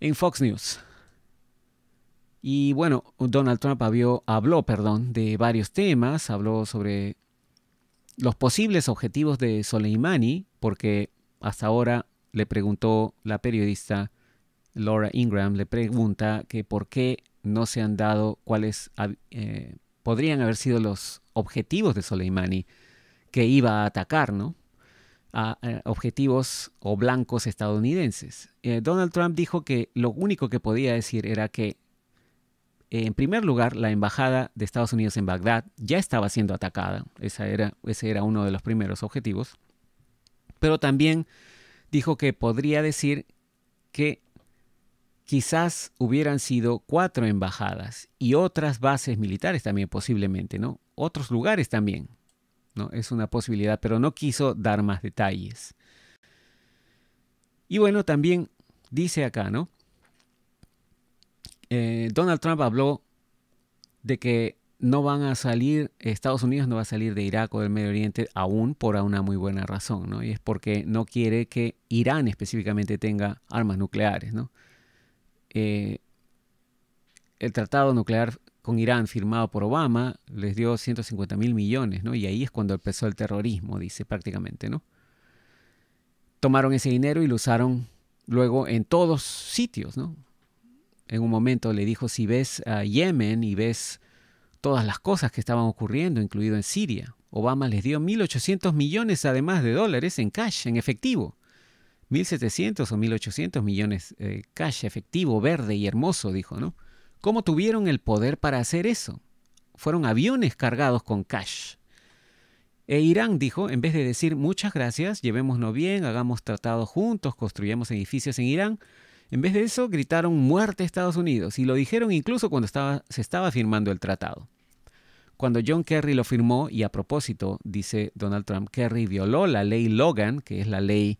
En Fox News. Y bueno, Donald Trump habló, perdón, de varios temas, habló sobre los posibles objetivos de Soleimani, porque hasta ahora le preguntó la periodista Laura Ingram, le pregunta que por qué no se han dado cuáles eh, podrían haber sido los objetivos de Soleimani que iba a atacar, ¿no? A, eh, objetivos o blancos estadounidenses. Eh, Donald Trump dijo que lo único que podía decir era que en primer lugar, la embajada de Estados Unidos en Bagdad ya estaba siendo atacada. era, ese era uno de los primeros objetivos. Pero también dijo que podría decir que quizás hubieran sido cuatro embajadas y otras bases militares también posiblemente, ¿no? Otros lugares también, ¿no? Es una posibilidad, pero no quiso dar más detalles. Y bueno, también dice acá, ¿no? Eh, Donald Trump habló de que no van a salir, Estados Unidos no va a salir de Irak o del Medio Oriente aún por una muy buena razón, ¿no? Y es porque no quiere que Irán específicamente tenga armas nucleares, ¿no? Eh, el tratado nuclear con Irán firmado por Obama les dio 150 mil millones, ¿no? Y ahí es cuando empezó el terrorismo, dice prácticamente, ¿no? Tomaron ese dinero y lo usaron luego en todos sitios, ¿no? en un momento le dijo, si ves a Yemen y ves todas las cosas que estaban ocurriendo, incluido en Siria, Obama les dio 1.800 millones además de dólares en cash, en efectivo. 1.700 o 1.800 millones eh, cash efectivo, verde y hermoso, dijo, ¿no? ¿Cómo tuvieron el poder para hacer eso? Fueron aviones cargados con cash. E Irán dijo, en vez de decir muchas gracias, llevémonos bien, hagamos tratados juntos, construyamos edificios en Irán, en vez de eso, gritaron muerte a Estados Unidos y lo dijeron incluso cuando se estaba firmando el tratado. Cuando John Kerry lo firmó, y a propósito, dice Donald Trump, Kerry violó la ley Logan, que es la ley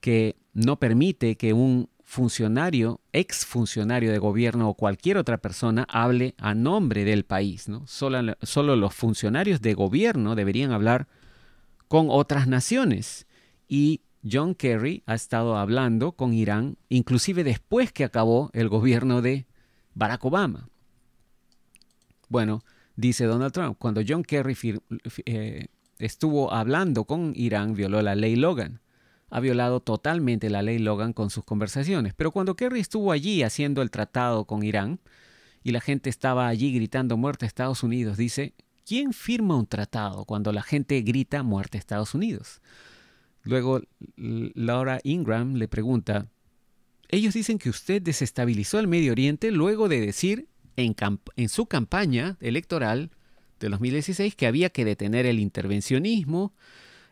que no permite que un funcionario, ex funcionario de gobierno o cualquier otra persona hable a nombre del país. ¿no? Solo, solo los funcionarios de gobierno deberían hablar con otras naciones. Y John Kerry ha estado hablando con Irán, inclusive después que acabó el gobierno de Barack Obama. Bueno, dice Donald Trump, cuando John Kerry eh, estuvo hablando con Irán, violó la ley Logan. Ha violado totalmente la ley Logan con sus conversaciones. Pero cuando Kerry estuvo allí haciendo el tratado con Irán, y la gente estaba allí gritando muerte a Estados Unidos. Dice, ¿quién firma un tratado cuando la gente grita muerte a Estados Unidos? Luego Laura Ingram le pregunta, ellos dicen que usted desestabilizó el Medio Oriente luego de decir en, en su campaña electoral de 2016 que había que detener el intervencionismo,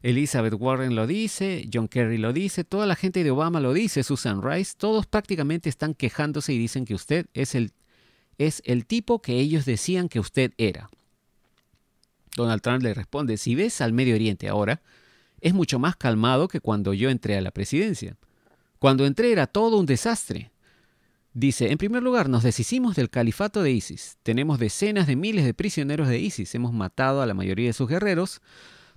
Elizabeth Warren lo dice, John Kerry lo dice, toda la gente de Obama lo dice, Susan Rice, todos prácticamente están quejándose y dicen que usted es el, es el tipo que ellos decían que usted era. Donald Trump le responde, si ves al Medio Oriente ahora, es mucho más calmado que cuando yo entré a la presidencia. Cuando entré era todo un desastre. Dice, en primer lugar, nos deshicimos del califato de ISIS. Tenemos decenas de miles de prisioneros de ISIS. Hemos matado a la mayoría de sus guerreros.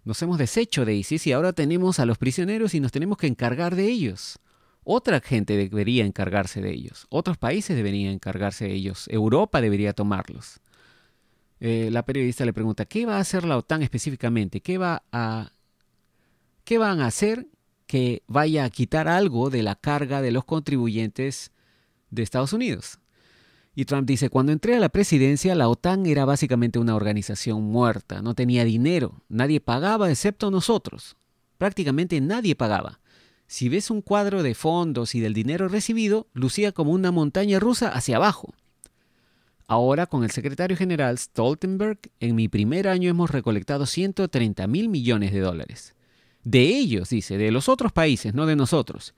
Nos hemos deshecho de ISIS y ahora tenemos a los prisioneros y nos tenemos que encargar de ellos. Otra gente debería encargarse de ellos. Otros países deberían encargarse de ellos. Europa debería tomarlos. Eh, la periodista le pregunta, ¿qué va a hacer la OTAN específicamente? ¿Qué, va a, ¿Qué van a hacer que vaya a quitar algo de la carga de los contribuyentes de Estados Unidos? Y Trump dice, cuando entré a la presidencia, la OTAN era básicamente una organización muerta, no tenía dinero, nadie pagaba excepto nosotros. Prácticamente nadie pagaba. Si ves un cuadro de fondos y del dinero recibido, lucía como una montaña rusa hacia abajo. Ahora, con el secretario general Stoltenberg, en mi primer año hemos recolectado 130 mil millones de dólares. De ellos, dice, de los otros países, no de nosotros.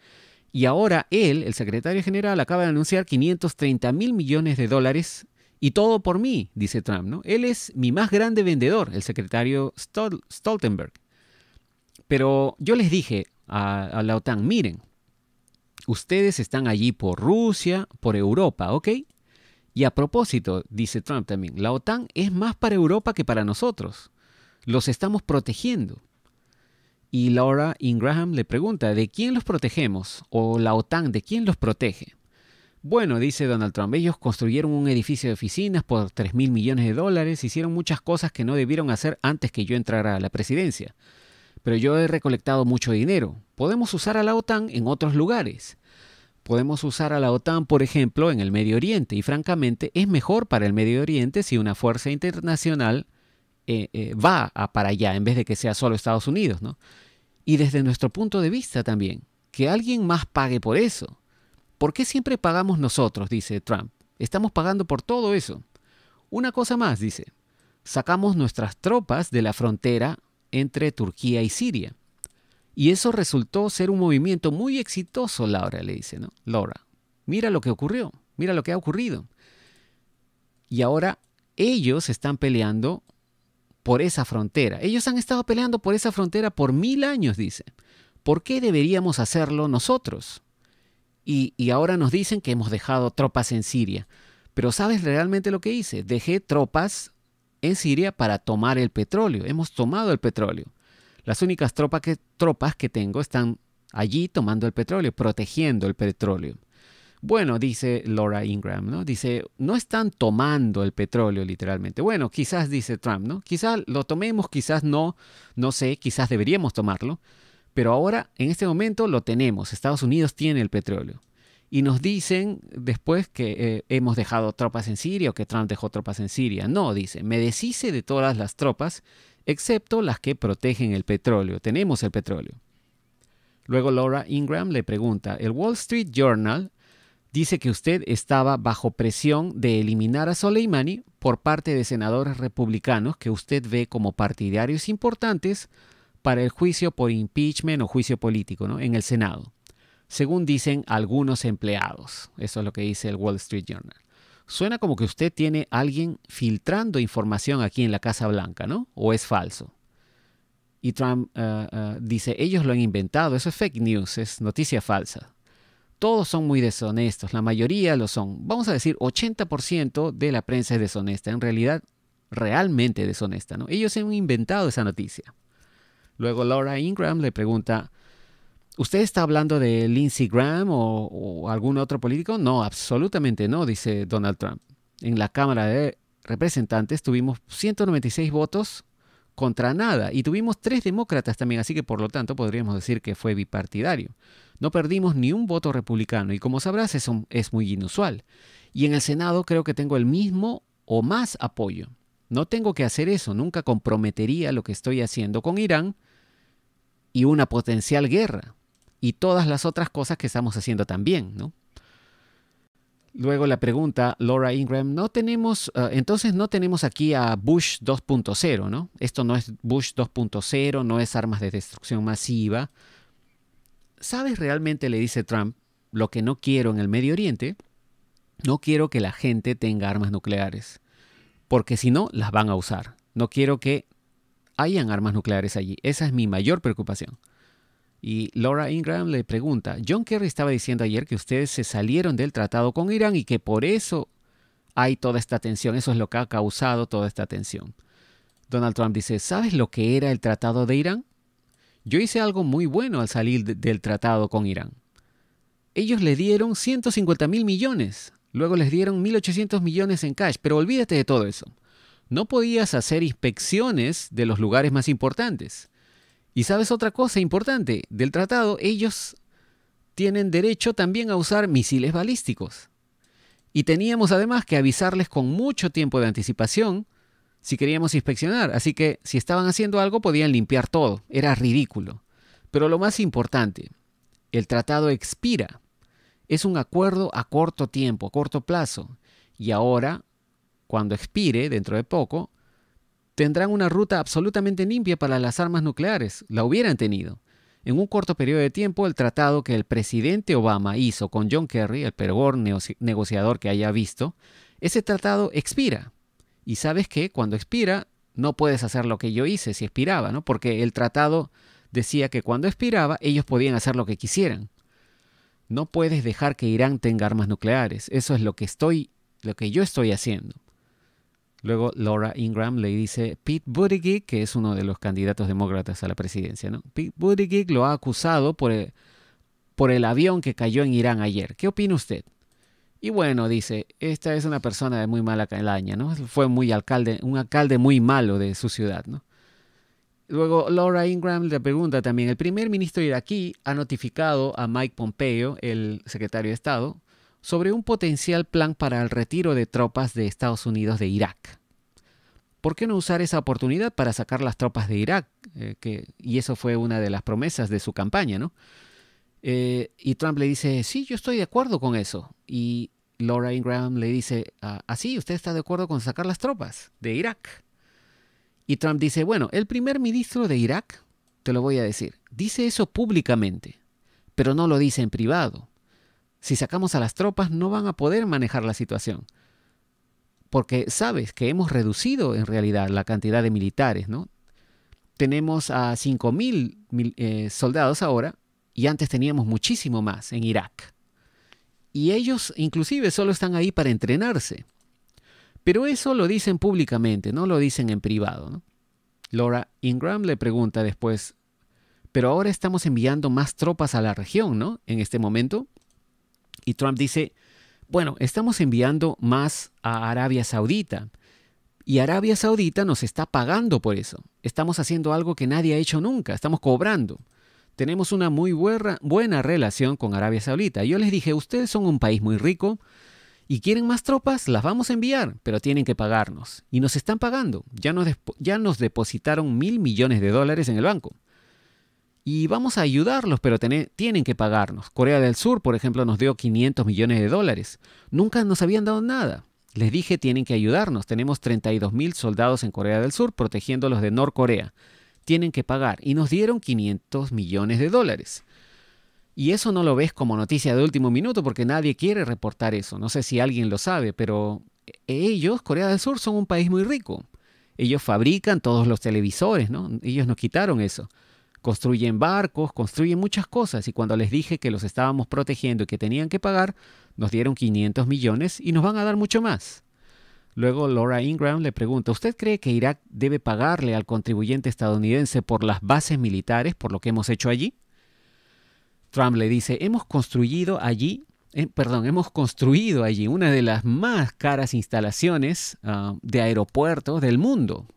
Y ahora él, el secretario general, acaba de anunciar 530 mil millones de dólares y todo por mí, dice Trump. ¿no? Él es mi más grande vendedor, el secretario Stoltenberg. Pero yo les dije a, a la OTAN, miren, ustedes están allí por Rusia, por Europa, ¿ok? Y a propósito, dice Trump también, la OTAN es más para Europa que para nosotros. Los estamos protegiendo. Y Laura Ingraham le pregunta, ¿de quién los protegemos? O la OTAN, ¿de quién los protege? Bueno, dice Donald Trump, ellos construyeron un edificio de oficinas por 3 mil millones de dólares, hicieron muchas cosas que no debieron hacer antes que yo entrara a la presidencia. Pero yo he recolectado mucho dinero. Podemos usar a la OTAN en otros lugares. Podemos usar a la OTAN, por ejemplo, en el Medio Oriente. Y francamente, es mejor para el Medio Oriente si una fuerza internacional eh, eh, va a para allá en vez de que sea solo Estados Unidos, ¿no? Y desde nuestro punto de vista también, que alguien más pague por eso. ¿Por qué siempre pagamos nosotros? dice Trump. Estamos pagando por todo eso. Una cosa más, dice. Sacamos nuestras tropas de la frontera entre Turquía y Siria. Y eso resultó ser un movimiento muy exitoso, Laura le dice, ¿no? Laura, mira lo que ocurrió, mira lo que ha ocurrido. Y ahora ellos están peleando por esa frontera. Ellos han estado peleando por esa frontera por mil años, dice. ¿Por qué deberíamos hacerlo nosotros? Y, y, ahora nos dicen que hemos dejado tropas en Siria. Pero ¿sabes realmente lo que hice? Dejé tropas en Siria para tomar el petróleo. Hemos tomado el petróleo. Las únicas tropas que, tropas que tengo están allí tomando el petróleo, protegiendo el petróleo. Bueno, dice Laura Ingram, ¿no? Dice, no están tomando el petróleo literalmente. Bueno, quizás dice Trump, ¿no? Quizás lo tomemos, quizás no, no sé, quizás deberíamos tomarlo. Pero ahora, en este momento, lo tenemos. Estados Unidos tiene el petróleo. Y nos dicen después que eh, hemos dejado tropas en Siria o que Trump dejó tropas en Siria. No, dice, me deshice de todas las tropas, excepto las que protegen el petróleo. Tenemos el petróleo. Luego Laura Ingram le pregunta, el Wall Street Journal dice que usted estaba bajo presión de eliminar a Soleimani por parte de senadores republicanos que usted ve como partidarios importantes para el juicio por impeachment o juicio político ¿no? en el Senado, según dicen algunos empleados. Eso es lo que dice el Wall Street Journal. Suena como que usted tiene a alguien filtrando información aquí en la Casa Blanca, ¿no? ¿O es falso? Y Trump eh, eh, dice, ellos lo han inventado, eso es fake news, es noticia falsa todos son muy deshonestos, la mayoría lo son. Vamos a decir 80% de la prensa es deshonesta, en realidad realmente deshonesta, ¿no? Ellos han inventado esa noticia. Luego Laura Ingram le pregunta, ¿usted está hablando de Lindsey Graham o, o algún otro político? No, absolutamente no, dice Donald Trump. En la Cámara de Representantes tuvimos 196 votos contra nada. Y tuvimos tres demócratas también, así que por lo tanto podríamos decir que fue bipartidario. No perdimos ni un voto republicano y como sabrás eso es muy inusual. Y en el Senado creo que tengo el mismo o más apoyo. No tengo que hacer eso, nunca comprometería lo que estoy haciendo con Irán y una potencial guerra y todas las otras cosas que estamos haciendo también, ¿no? Luego la pregunta, Laura Ingram, no tenemos, eh, entonces no tenemos aquí a Bush 2.0, ¿no? Esto no es Bush 2.0, no es armas de destrucción masiva. ¿Sabes realmente, le dice Trump, lo que no quiero en el Medio Oriente? No quiero que la gente tenga armas nucleares, porque si no, las van a usar. No quiero que hayan armas nucleares allí. Esa es mi mayor preocupación. Y Laura Ingram le pregunta, John Kerry estaba diciendo ayer que ustedes se salieron del tratado con Irán y que por eso hay toda esta tensión, eso es lo que ha causado toda esta tensión. Donald Trump dice, ¿sabes lo que era el tratado de Irán? Yo hice algo muy bueno al salir del tratado con Irán. Ellos le dieron 150 mil millones, luego les dieron 1.800 millones en cash, pero olvídate de todo eso. No podías hacer inspecciones de los lugares más importantes. Y sabes otra cosa importante del tratado, ellos tienen derecho también a usar misiles balísticos. Y teníamos además que avisarles con mucho tiempo de anticipación si queríamos inspeccionar. Así que si estaban haciendo algo podían limpiar todo. Era ridículo. Pero lo más importante, el tratado expira. Es un acuerdo a corto tiempo, a corto plazo. Y ahora, cuando expire, dentro de poco, tendrán una ruta absolutamente limpia para las armas nucleares. La hubieran tenido. En un corto periodo de tiempo, el tratado que el presidente Obama hizo con John Kerry, el peor negociador que haya visto, ese tratado expira. Y sabes que cuando expira, no puedes hacer lo que yo hice si expiraba, ¿no? Porque el tratado decía que cuando expiraba, ellos podían hacer lo que quisieran. No puedes dejar que Irán tenga armas nucleares. Eso es lo que estoy, lo que yo estoy haciendo. Luego Laura Ingram le dice Pete Buttigieg, que es uno de los candidatos demócratas a la presidencia. ¿no? Pete Buttigieg lo ha acusado por el, avión que cayó en Irán ayer. ¿Qué opina usted? Y bueno, dice, esta es una persona de muy mala calaña, ¿no? Fue muy alcalde, un alcalde muy malo de su ciudad, ¿no? Luego Laura Ingram le pregunta también, el primer ministro iraquí ha notificado a Mike Pompeo, el secretario de Estado, sobre un potencial plan para el retiro de tropas de Estados Unidos de Irak. ¿Por qué no usar esa oportunidad para sacar las tropas de Irak? Eh, y eso fue una de las promesas de su campaña, ¿no? Eh, y Trump le dice, sí, yo estoy de acuerdo con eso. Y Laura Ingram le dice, así, ah, ¿usted está de acuerdo con sacar las tropas de Irak? Y Trump dice, bueno, el primer ministro de Irak, te lo voy a decir, dice eso públicamente, pero no lo dice en privado. Si sacamos a las tropas no van a poder manejar la situación. Porque sabes que hemos reducido en realidad la cantidad de militares, ¿no? Tenemos a 5.000 eh, soldados ahora y antes teníamos muchísimo más en Irak. Y ellos inclusive solo están ahí para entrenarse. Pero eso lo dicen públicamente, no lo dicen en privado. Laura Ingram le pregunta después, pero ahora estamos enviando más tropas a la región, ¿no? En este momento. Y Trump dice, bueno, estamos enviando más a Arabia Saudita. Y Arabia Saudita nos está pagando por eso. Estamos haciendo algo que nadie ha hecho nunca. Estamos cobrando. Tenemos una muy buena, relación con Arabia Saudita. Yo les dije, ustedes son un país muy rico y quieren más tropas, las vamos a enviar, pero tienen que pagarnos. Y nos están pagando. Ya nos depositaron mil millones de dólares en el banco y vamos a ayudarlos, pero tienen que pagarnos. Corea del Sur, por ejemplo, nos dio 500 millones de dólares. Nunca nos habían dado nada. Les dije, tienen que ayudarnos. Tenemos 32 mil soldados en Corea del Sur protegiendo a los de Norcorea. Tienen que pagar. Y nos dieron 500 millones de dólares. Y eso no lo ves como noticia de último minuto porque nadie quiere reportar eso. No sé si alguien lo sabe, pero ellos, Corea del Sur, son un país muy rico. Ellos fabrican todos los televisores, ¿no? Ellos nos quitaron eso construyen barcos, construyen muchas cosas y cuando les dije que los estábamos protegiendo y que tenían que pagar, nos dieron 500 millones y nos van a dar mucho más. Luego Laura Ingram le pregunta, ¿usted cree que Irak debe pagarle al contribuyente estadounidense por las bases militares, por lo que hemos hecho allí? Trump le dice, hemos construido allí, eh, perdón, hemos construido allí una de las más caras instalaciones ah, de aeropuertos del mundo.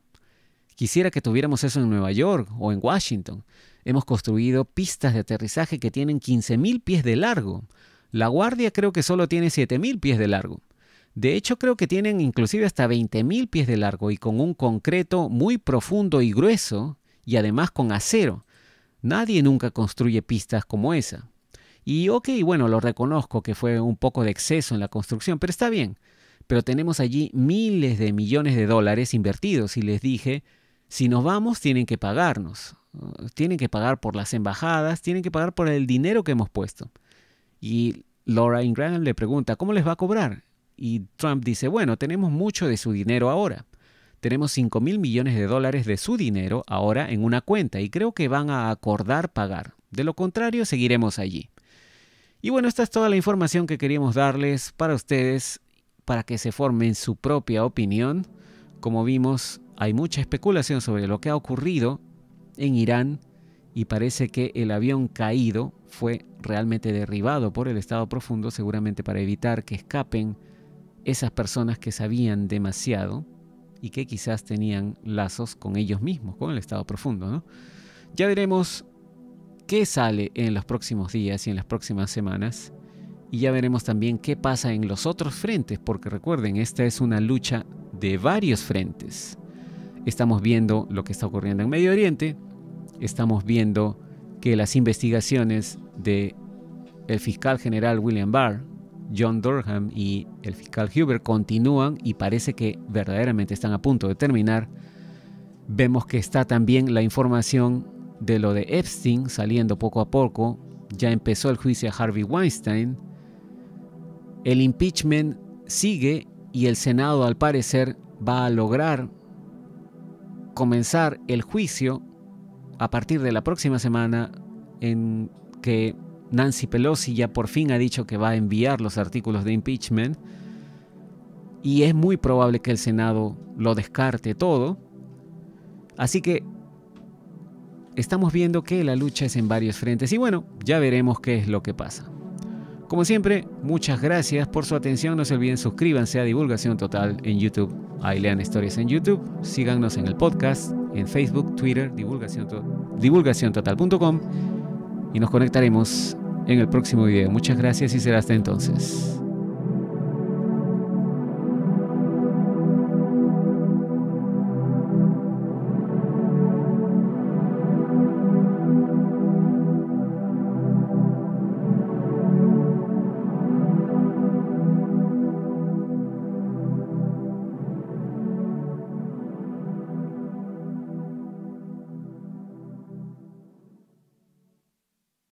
Quisiera que tuviéramos eso en Nueva York o en Washington. Hemos construido pistas de aterrizaje que tienen 15.000 pies de largo. La Guardia creo que solo tiene 7.000 pies de largo. De hecho, creo que tienen inclusive hasta 20.000 pies de largo y con un concreto muy profundo y grueso y además con acero. Nadie nunca construye pistas como esa. Y ok, bueno, lo reconozco que fue un poco de exceso en la construcción, pero está bien. Pero tenemos allí miles de millones de dólares invertidos y les dije, si nos vamos tienen que pagarnos. Tienen que pagar por las embajadas, tienen que pagar por el dinero que hemos puesto. Y Laura Ingram le pregunta, ¿cómo les va a cobrar? Y Trump dice, bueno, tenemos mucho de su dinero ahora. Tenemos 5 mil millones de dólares de su dinero ahora en una cuenta y creo que van a acordar pagar. De lo contrario, seguiremos allí. Y bueno, esta es toda la información que queríamos darles para ustedes, para que se formen su propia opinión. Como vimos, hay mucha especulación sobre lo que ha ocurrido en Irán y parece que el avión caído fue realmente derribado por el Estado profundo, seguramente para evitar que escapen esas personas que sabían demasiado y que quizás tenían lazos con ellos mismos, con el estado profundo. Ya veremos qué sale en los próximos días y en las próximas semanas. Y ya veremos también qué pasa en los otros frentes, porque recuerden, esta es una lucha de varios frentes. Estamos viendo lo que está ocurriendo en Medio Oriente, estamos viendo que las investigaciones de el fiscal general William Barr John Durham y el fiscal Huber continúan y parece que verdaderamente están a punto de terminar. Vemos que está también la información de lo de Epstein saliendo poco a poco. Ya empezó el juicio a Harvey Weinstein. El impeachment sigue y el Senado al parecer va a lograr comenzar el juicio a partir de la próxima semana en que Nancy Pelosi ya por fin ha dicho que va a enviar los artículos de impeachment y es muy probable que el Senado lo descarte todo. Así que estamos viendo que la lucha es en varios frentes y bueno, ya veremos qué es lo que pasa. Como siempre, muchas gracias por su atención. No se olviden suscríbanse a Divulgación Total en YouTube. Ahí lean historias en YouTube. Síganos en el podcast, en Facebook, Twitter, divulgaciontotal.com y nos conectaremos en el próximo video. Muchas gracias y será hasta entonces.